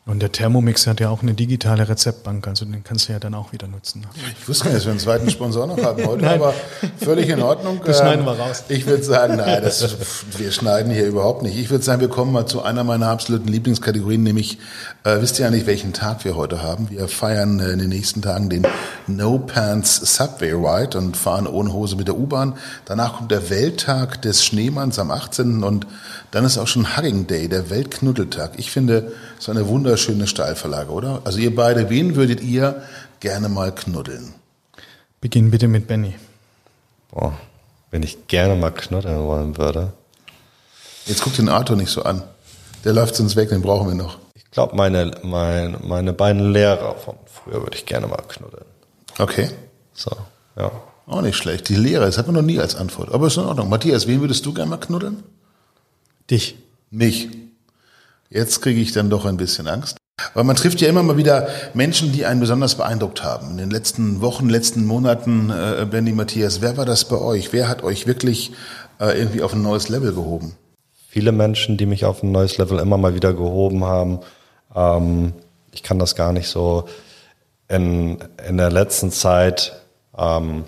Speaker 3: Und der Thermomix hat ja auch eine digitale Rezeptbank, also den kannst du ja dann auch wieder nutzen.
Speaker 1: Ich wusste nicht, dass wir einen zweiten Sponsor noch haben heute, aber völlig in Ordnung.
Speaker 3: Das schneiden wir raus.
Speaker 1: Ich würde sagen, nein, das, wir schneiden hier überhaupt nicht. Ich würde sagen, wir kommen mal zu einer meiner absoluten Lieblingskategorien, nämlich, äh, wisst ihr eigentlich, welchen Tag wir heute haben? Wir feiern äh, in den nächsten Tagen den No Pants Subway Ride und fahren ohne Hose mit der U-Bahn. Danach kommt der Welttag des Schneemanns am 18. und dann ist auch schon Hugging Day, der Weltknuddeltag. Ich finde, so eine wunderschöne Steilverlage, oder? Also ihr beide, wen würdet ihr gerne mal knuddeln?
Speaker 3: Beginn bitte mit Benny.
Speaker 2: Boah, wenn ich gerne mal knuddeln wollen würde.
Speaker 1: Jetzt guckt den Arthur nicht so an. Der läuft sonst weg, den brauchen wir noch.
Speaker 2: Ich glaube, meine, meine, meine beiden Lehrer von früher würde ich gerne mal knuddeln.
Speaker 1: Okay.
Speaker 2: So, ja.
Speaker 1: Auch nicht schlecht. Die Lehrer, das hat man noch nie als Antwort. Aber ist in Ordnung. Matthias, wen würdest du gerne mal knuddeln?
Speaker 3: Dich.
Speaker 1: Mich. Jetzt kriege ich dann doch ein bisschen Angst. Weil man trifft ja immer mal wieder Menschen, die einen besonders beeindruckt haben. In den letzten Wochen, letzten Monaten, äh, Benny Matthias, wer war das bei euch? Wer hat euch wirklich äh, irgendwie auf ein neues Level gehoben?
Speaker 2: Viele Menschen, die mich auf ein neues Level immer mal wieder gehoben haben. Ähm, ich kann das gar nicht so in, in der letzten Zeit ähm,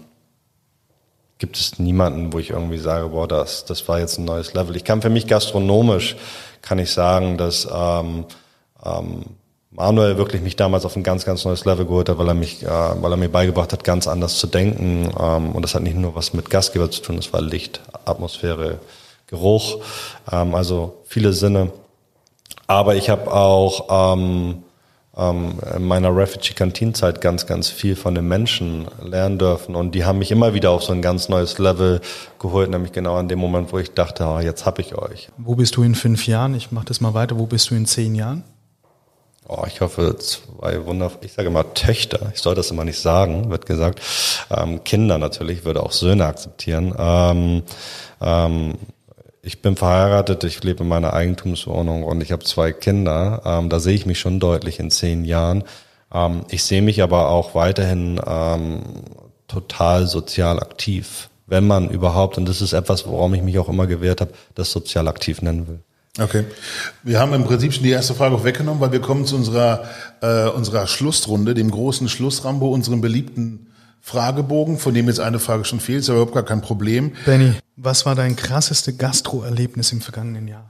Speaker 2: gibt es niemanden, wo ich irgendwie sage, boah, das, das war jetzt ein neues Level. Ich kann für mich gastronomisch, kann ich sagen, dass ähm, ähm, Manuel wirklich mich damals auf ein ganz, ganz neues Level geholt hat, weil er mich, äh, weil er mir beigebracht hat, ganz anders zu denken. Ähm, und das hat nicht nur was mit Gastgeber zu tun, das war Licht, Atmosphäre, Geruch, ähm, also viele Sinne. Aber ich habe auch ähm, in meiner Refugee-Kantinzeit ganz, ganz viel von den Menschen lernen dürfen. Und die haben mich immer wieder auf so ein ganz neues Level geholt, nämlich genau an dem Moment, wo ich dachte, oh, jetzt hab ich euch.
Speaker 3: Wo bist du in fünf Jahren? Ich mache das mal weiter. Wo bist du in zehn Jahren?
Speaker 2: Oh, ich hoffe, zwei wundervoll, ich sage immer Töchter, ich soll das immer nicht sagen, wird gesagt. Ähm, Kinder natürlich, würde auch Söhne akzeptieren. Ähm, ähm, ich bin verheiratet, ich lebe in meiner Eigentumswohnung und ich habe zwei Kinder. Ähm, da sehe ich mich schon deutlich in zehn Jahren. Ähm, ich sehe mich aber auch weiterhin ähm, total sozial aktiv, wenn man überhaupt, und das ist etwas, worum ich mich auch immer gewehrt habe, das sozial aktiv nennen will.
Speaker 1: Okay. Wir haben im Prinzip schon die erste Frage auch weggenommen, weil wir kommen zu unserer, äh, unserer Schlussrunde, dem großen Schlussrambo, unserem beliebten Fragebogen, von dem jetzt eine Frage schon fehlt, ist aber überhaupt gar kein Problem.
Speaker 3: Benny, was war dein krasseste Gastro-Erlebnis im vergangenen Jahr?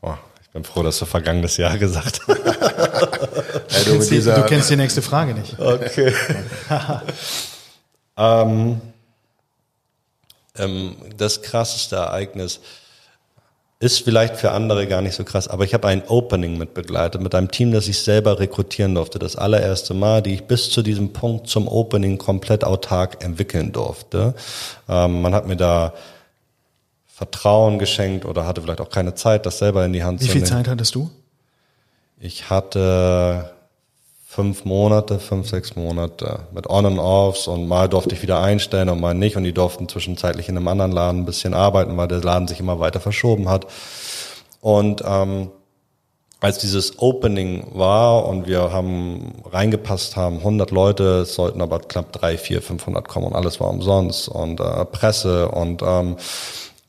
Speaker 2: Oh, ich bin froh, dass du vergangenes Jahr gesagt hast.
Speaker 3: ja, du, du, du, kennst die nächste Frage nicht.
Speaker 2: Okay. ähm, ähm, das krasseste Ereignis ist vielleicht für andere gar nicht so krass, aber ich habe ein Opening mit begleitet, mit einem Team, das ich selber rekrutieren durfte. Das allererste Mal, die ich bis zu diesem Punkt zum Opening komplett autark entwickeln durfte. Ähm, man hat mir da Vertrauen geschenkt oder hatte vielleicht auch keine Zeit, das selber in die Hand
Speaker 3: Wie zu nehmen. Wie viel Zeit hattest du?
Speaker 2: Ich hatte fünf Monate, fünf, sechs Monate mit On and Offs und mal durfte ich wieder einstellen und mal nicht. Und die durften zwischenzeitlich in einem anderen Laden ein bisschen arbeiten, weil der Laden sich immer weiter verschoben hat. Und ähm, als dieses Opening war und wir haben reingepasst haben, 100 Leute, es sollten aber knapp 3, 4, 500 kommen und alles war umsonst und äh, Presse und ähm,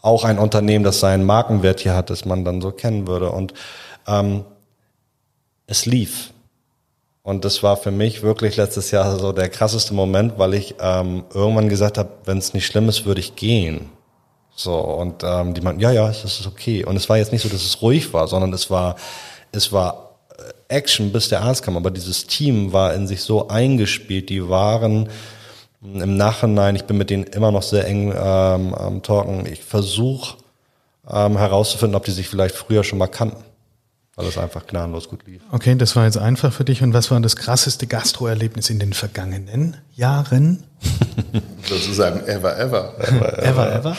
Speaker 2: auch ein Unternehmen, das seinen Markenwert hier hat, das man dann so kennen würde. Und ähm, es lief und das war für mich wirklich letztes Jahr so der krasseste Moment, weil ich ähm, irgendwann gesagt habe, wenn es nicht schlimm ist, würde ich gehen. So, und ähm, die meinten, ja, ja, es ist okay. Und es war jetzt nicht so, dass es ruhig war, sondern es war, es war äh, Action, bis der Arzt kam. Aber dieses Team war in sich so eingespielt, die waren im Nachhinein, ich bin mit denen immer noch sehr eng ähm, am Talken. Ich versuche ähm, herauszufinden, ob die sich vielleicht früher schon mal kannten weil es einfach gnadenlos gut lief.
Speaker 3: Okay, das war jetzt einfach für dich. Und was war das krasseste Gastroerlebnis in den vergangenen Jahren?
Speaker 1: Sozusagen ever, ever.
Speaker 3: Ever, ever. ever?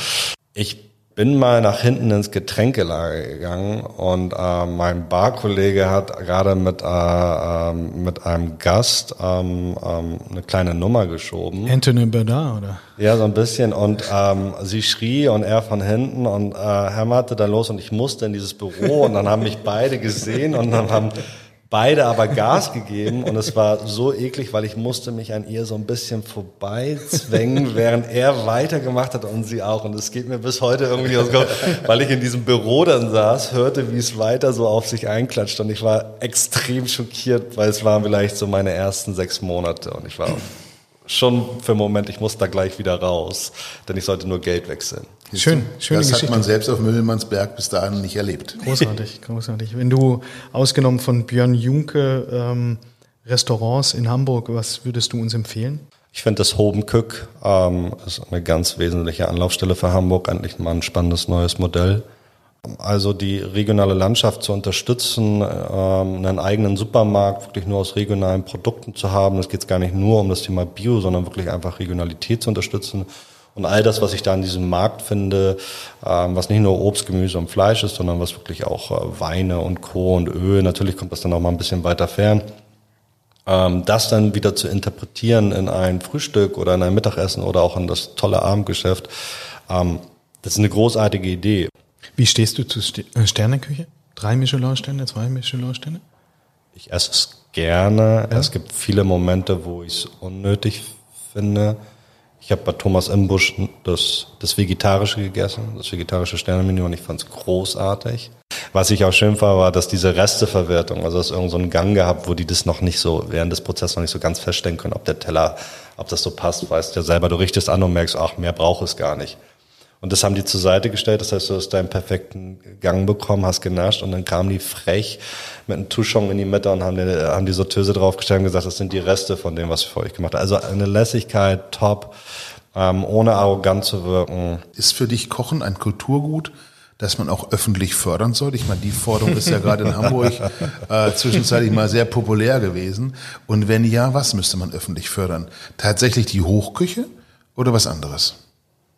Speaker 2: Ich bin mal nach hinten ins Getränkelager gegangen und äh, mein Barkollege hat gerade mit, äh, äh, mit einem Gast ähm, ähm, eine kleine Nummer geschoben.
Speaker 3: Anthony Bourdain, oder?
Speaker 2: Ja, so ein bisschen. Und ähm, sie schrie und er von hinten und äh, hämmerte dann los und ich musste in dieses Büro und dann haben mich beide gesehen und dann haben beide aber Gas gegeben und es war so eklig, weil ich musste mich an ihr so ein bisschen vorbeizwängen, während er weitergemacht hat und sie auch. Und es geht mir bis heute irgendwie aus, weil ich in diesem Büro dann saß, hörte, wie es weiter so auf sich einklatscht und ich war extrem schockiert, weil es waren vielleicht so meine ersten sechs Monate und ich war schon für einen Moment, ich muss da gleich wieder raus, denn ich sollte nur Geld wechseln.
Speaker 3: Schön, schöne
Speaker 1: Das
Speaker 3: Geschichte.
Speaker 1: hat man selbst auf Müllmannsberg bis dahin nicht erlebt.
Speaker 3: Großartig, großartig. Wenn du ausgenommen von Björn Junke ähm, Restaurants in Hamburg, was würdest du uns empfehlen?
Speaker 2: Ich finde das Hobenkück ähm, ist eine ganz wesentliche Anlaufstelle für Hamburg, endlich mal ein spannendes neues Modell. Also die regionale Landschaft zu unterstützen, ähm, einen eigenen Supermarkt wirklich nur aus regionalen Produkten zu haben. Es geht gar nicht nur um das Thema Bio, sondern wirklich einfach Regionalität zu unterstützen. Und all das, was ich da an diesem Markt finde, ähm, was nicht nur Obst, Gemüse und Fleisch ist, sondern was wirklich auch äh, Weine und Co. und Öl, natürlich kommt das dann auch mal ein bisschen weiter fern. Ähm, das dann wieder zu interpretieren in ein Frühstück oder in ein Mittagessen oder auch in das tolle Abendgeschäft, das ist eine großartige Idee.
Speaker 3: Wie stehst du zu Ste äh, Sterneküche? Drei Michelin-Sterne, zwei Michelin-Sterne?
Speaker 2: Ich esse es gerne. Es gibt viele Momente, wo ich es unnötig finde. Ich habe bei Thomas Imbusch das, das Vegetarische gegessen, das vegetarische Sternemenü und ich fand es großartig. Was ich auch schön fand, war, dass diese Resteverwertung, also es irgend so einen Gang gehabt, wo die das noch nicht so, während des Prozesses noch nicht so ganz feststellen können, ob der Teller, ob das so passt, weißt du ja selber, du richtest an und merkst, ach, mehr braucht es gar nicht. Und das haben die zur Seite gestellt. Das heißt, du hast deinen perfekten Gang bekommen, hast genascht und dann kamen die frech mit einem Touchon in die Mitte und haben die, haben die Sorteuse draufgestellt und gesagt, das sind die Reste von dem, was wir für euch gemacht haben. Also eine Lässigkeit, top, ähm, ohne arrogant zu wirken.
Speaker 1: Ist für dich Kochen ein Kulturgut, das man auch öffentlich fördern soll? Ich meine, die Forderung ist ja gerade in Hamburg äh, zwischenzeitlich mal sehr populär gewesen. Und wenn ja, was müsste man öffentlich fördern? Tatsächlich die Hochküche oder was anderes?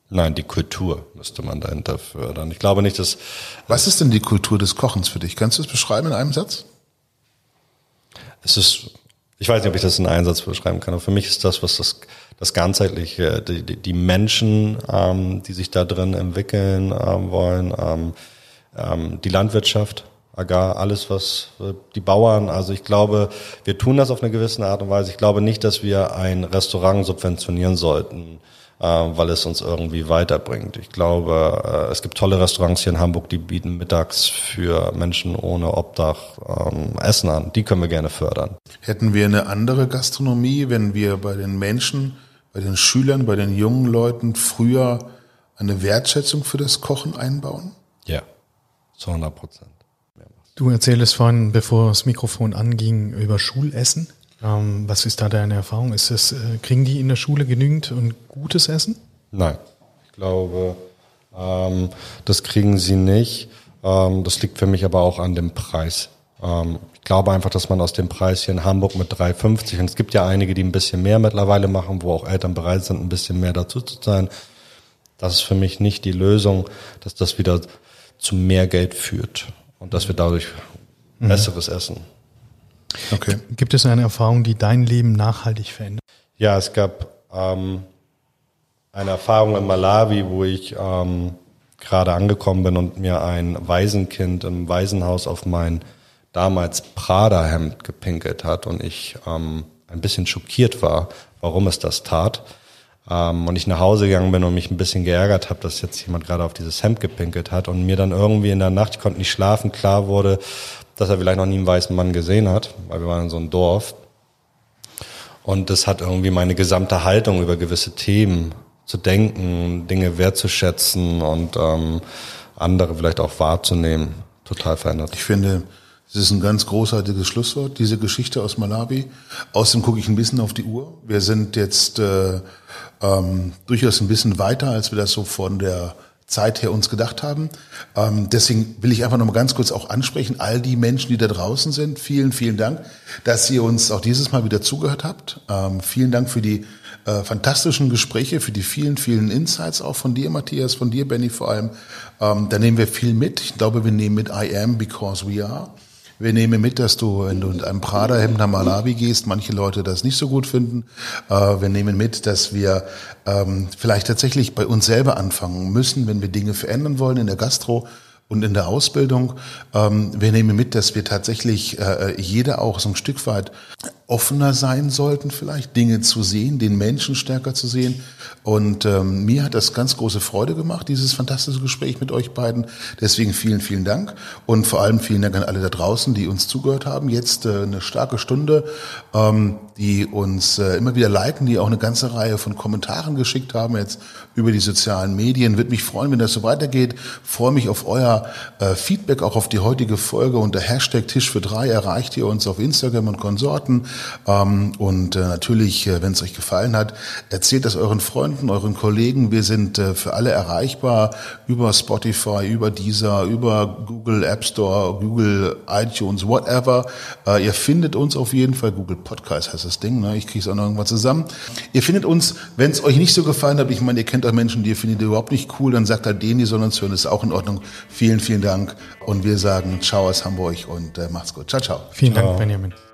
Speaker 2: Nein, die Kultur müsste man dahinter fördern. Ich glaube nicht, dass
Speaker 1: Was ist denn die Kultur des Kochens für dich? Kannst du es beschreiben in einem Satz?
Speaker 2: es ist, ich weiß nicht, ob ich das in einen Einsatz beschreiben kann, aber für mich ist das, was das, das ganzheitliche, die, die, die Menschen, ähm, die sich da drin entwickeln ähm, wollen, ähm, ähm, die Landwirtschaft, Agar, alles was äh, die Bauern, also ich glaube, wir tun das auf eine gewisse Art und Weise. Ich glaube nicht, dass wir ein Restaurant subventionieren sollten, weil es uns irgendwie weiterbringt. Ich glaube, äh, es gibt tolle Restaurants hier in Hamburg, die bieten mittags für Menschen ohne Obdach ähm, Essen an. Die können wir gerne fördern.
Speaker 1: Hätten wir eine andere Gastronomie, wenn wir bei den Menschen, bei den Schülern, bei den jungen Leuten früher eine Wertschätzung für das Kochen einbauen?
Speaker 2: Ja, zu 100 Prozent.
Speaker 3: Du erzählst vorhin, bevor das Mikrofon anging, über Schulessen. Ähm, was ist da deine Erfahrung? Ist das, äh, kriegen die in der Schule genügend und gutes Essen?
Speaker 2: Nein, ich glaube, ähm, das kriegen sie nicht. Ähm, das liegt für mich aber auch an dem Preis. Ähm, ich glaube einfach, dass man aus dem Preis hier in Hamburg mit 3,50 und es gibt ja einige, die ein bisschen mehr mittlerweile machen, wo auch Eltern bereit sind, ein bisschen mehr dazu zu zahlen. Das ist für mich nicht die Lösung, dass das wieder zu mehr Geld führt und dass wir dadurch besseres essen.
Speaker 1: Okay.
Speaker 3: Gibt es eine Erfahrung, die dein Leben nachhaltig verändert?
Speaker 2: Ja, es gab ähm, eine Erfahrung in Malawi, wo ich ähm, gerade angekommen bin und mir ein Waisenkind im Waisenhaus auf mein damals Prada-Hemd gepinkelt hat und ich ähm, ein bisschen schockiert war, warum es das tat. Ähm, und ich nach Hause gegangen bin und mich ein bisschen geärgert habe, dass jetzt jemand gerade auf dieses Hemd gepinkelt hat und mir dann irgendwie in der Nacht, ich konnte nicht schlafen, klar wurde, dass er vielleicht noch nie einen weißen Mann gesehen hat, weil wir waren in so einem Dorf. Und das hat irgendwie meine gesamte Haltung über gewisse Themen zu denken, Dinge wertzuschätzen und ähm, andere vielleicht auch wahrzunehmen, total verändert.
Speaker 1: Ich finde, es ist ein ganz großartiges Schlusswort, diese Geschichte aus Malawi. Außerdem gucke ich ein bisschen auf die Uhr. Wir sind jetzt äh, ähm, durchaus ein bisschen weiter, als wir das so von der Zeit her uns gedacht haben. Ähm, deswegen will ich einfach noch mal ganz kurz auch ansprechen, all die Menschen, die da draußen sind, vielen, vielen Dank, dass ihr uns auch dieses Mal wieder zugehört habt. Ähm, vielen Dank für die äh, fantastischen Gespräche, für die vielen, vielen Insights auch von dir, Matthias, von dir, Benny vor allem. Ähm, da nehmen wir viel mit. Ich glaube, wir nehmen mit I am because we are. Wir nehmen mit, dass du, wenn du in einem Prada-Hemd nach Malawi gehst, manche Leute das nicht so gut finden. Äh, wir nehmen mit, dass wir ähm, vielleicht tatsächlich bei uns selber anfangen müssen, wenn wir Dinge verändern wollen in der Gastro und in der Ausbildung. Ähm, wir nehmen mit, dass wir tatsächlich äh, jeder auch so ein Stück weit offener sein sollten, vielleicht Dinge zu sehen, den Menschen stärker zu sehen. Und ähm, mir hat das ganz große Freude gemacht, dieses fantastische Gespräch mit euch beiden. Deswegen vielen, vielen Dank. Und vor allem vielen Dank an alle da draußen, die uns zugehört haben. Jetzt äh, eine starke Stunde, ähm, die uns äh, immer wieder liken, die auch eine ganze Reihe von Kommentaren geschickt haben, jetzt über die sozialen Medien. Würde mich freuen, wenn das so weitergeht. Freue mich auf euer äh, Feedback, auch auf die heutige Folge. Unter Hashtag Tisch für drei erreicht ihr uns auf Instagram und Konsorten. Ähm, und äh, natürlich, äh, wenn es euch gefallen hat, erzählt das euren Freunden, euren Kollegen. Wir sind äh, für alle erreichbar über Spotify, über Deezer, über Google App Store, Google iTunes, whatever. Ihr findet uns auf jeden Fall. Google Podcast heißt das Ding. Ne? Ich kriege es auch noch irgendwann zusammen. Ihr findet uns, wenn es euch nicht so gefallen hat, ich meine, ihr kennt auch Menschen, die ihr findet ihr überhaupt nicht cool, dann sagt halt denen, die sollen uns hören, ist auch in Ordnung. Vielen, vielen Dank. Und wir sagen Ciao aus Hamburg und äh, macht's gut. Ciao, ciao.
Speaker 3: Vielen ciao. Dank, Benjamin.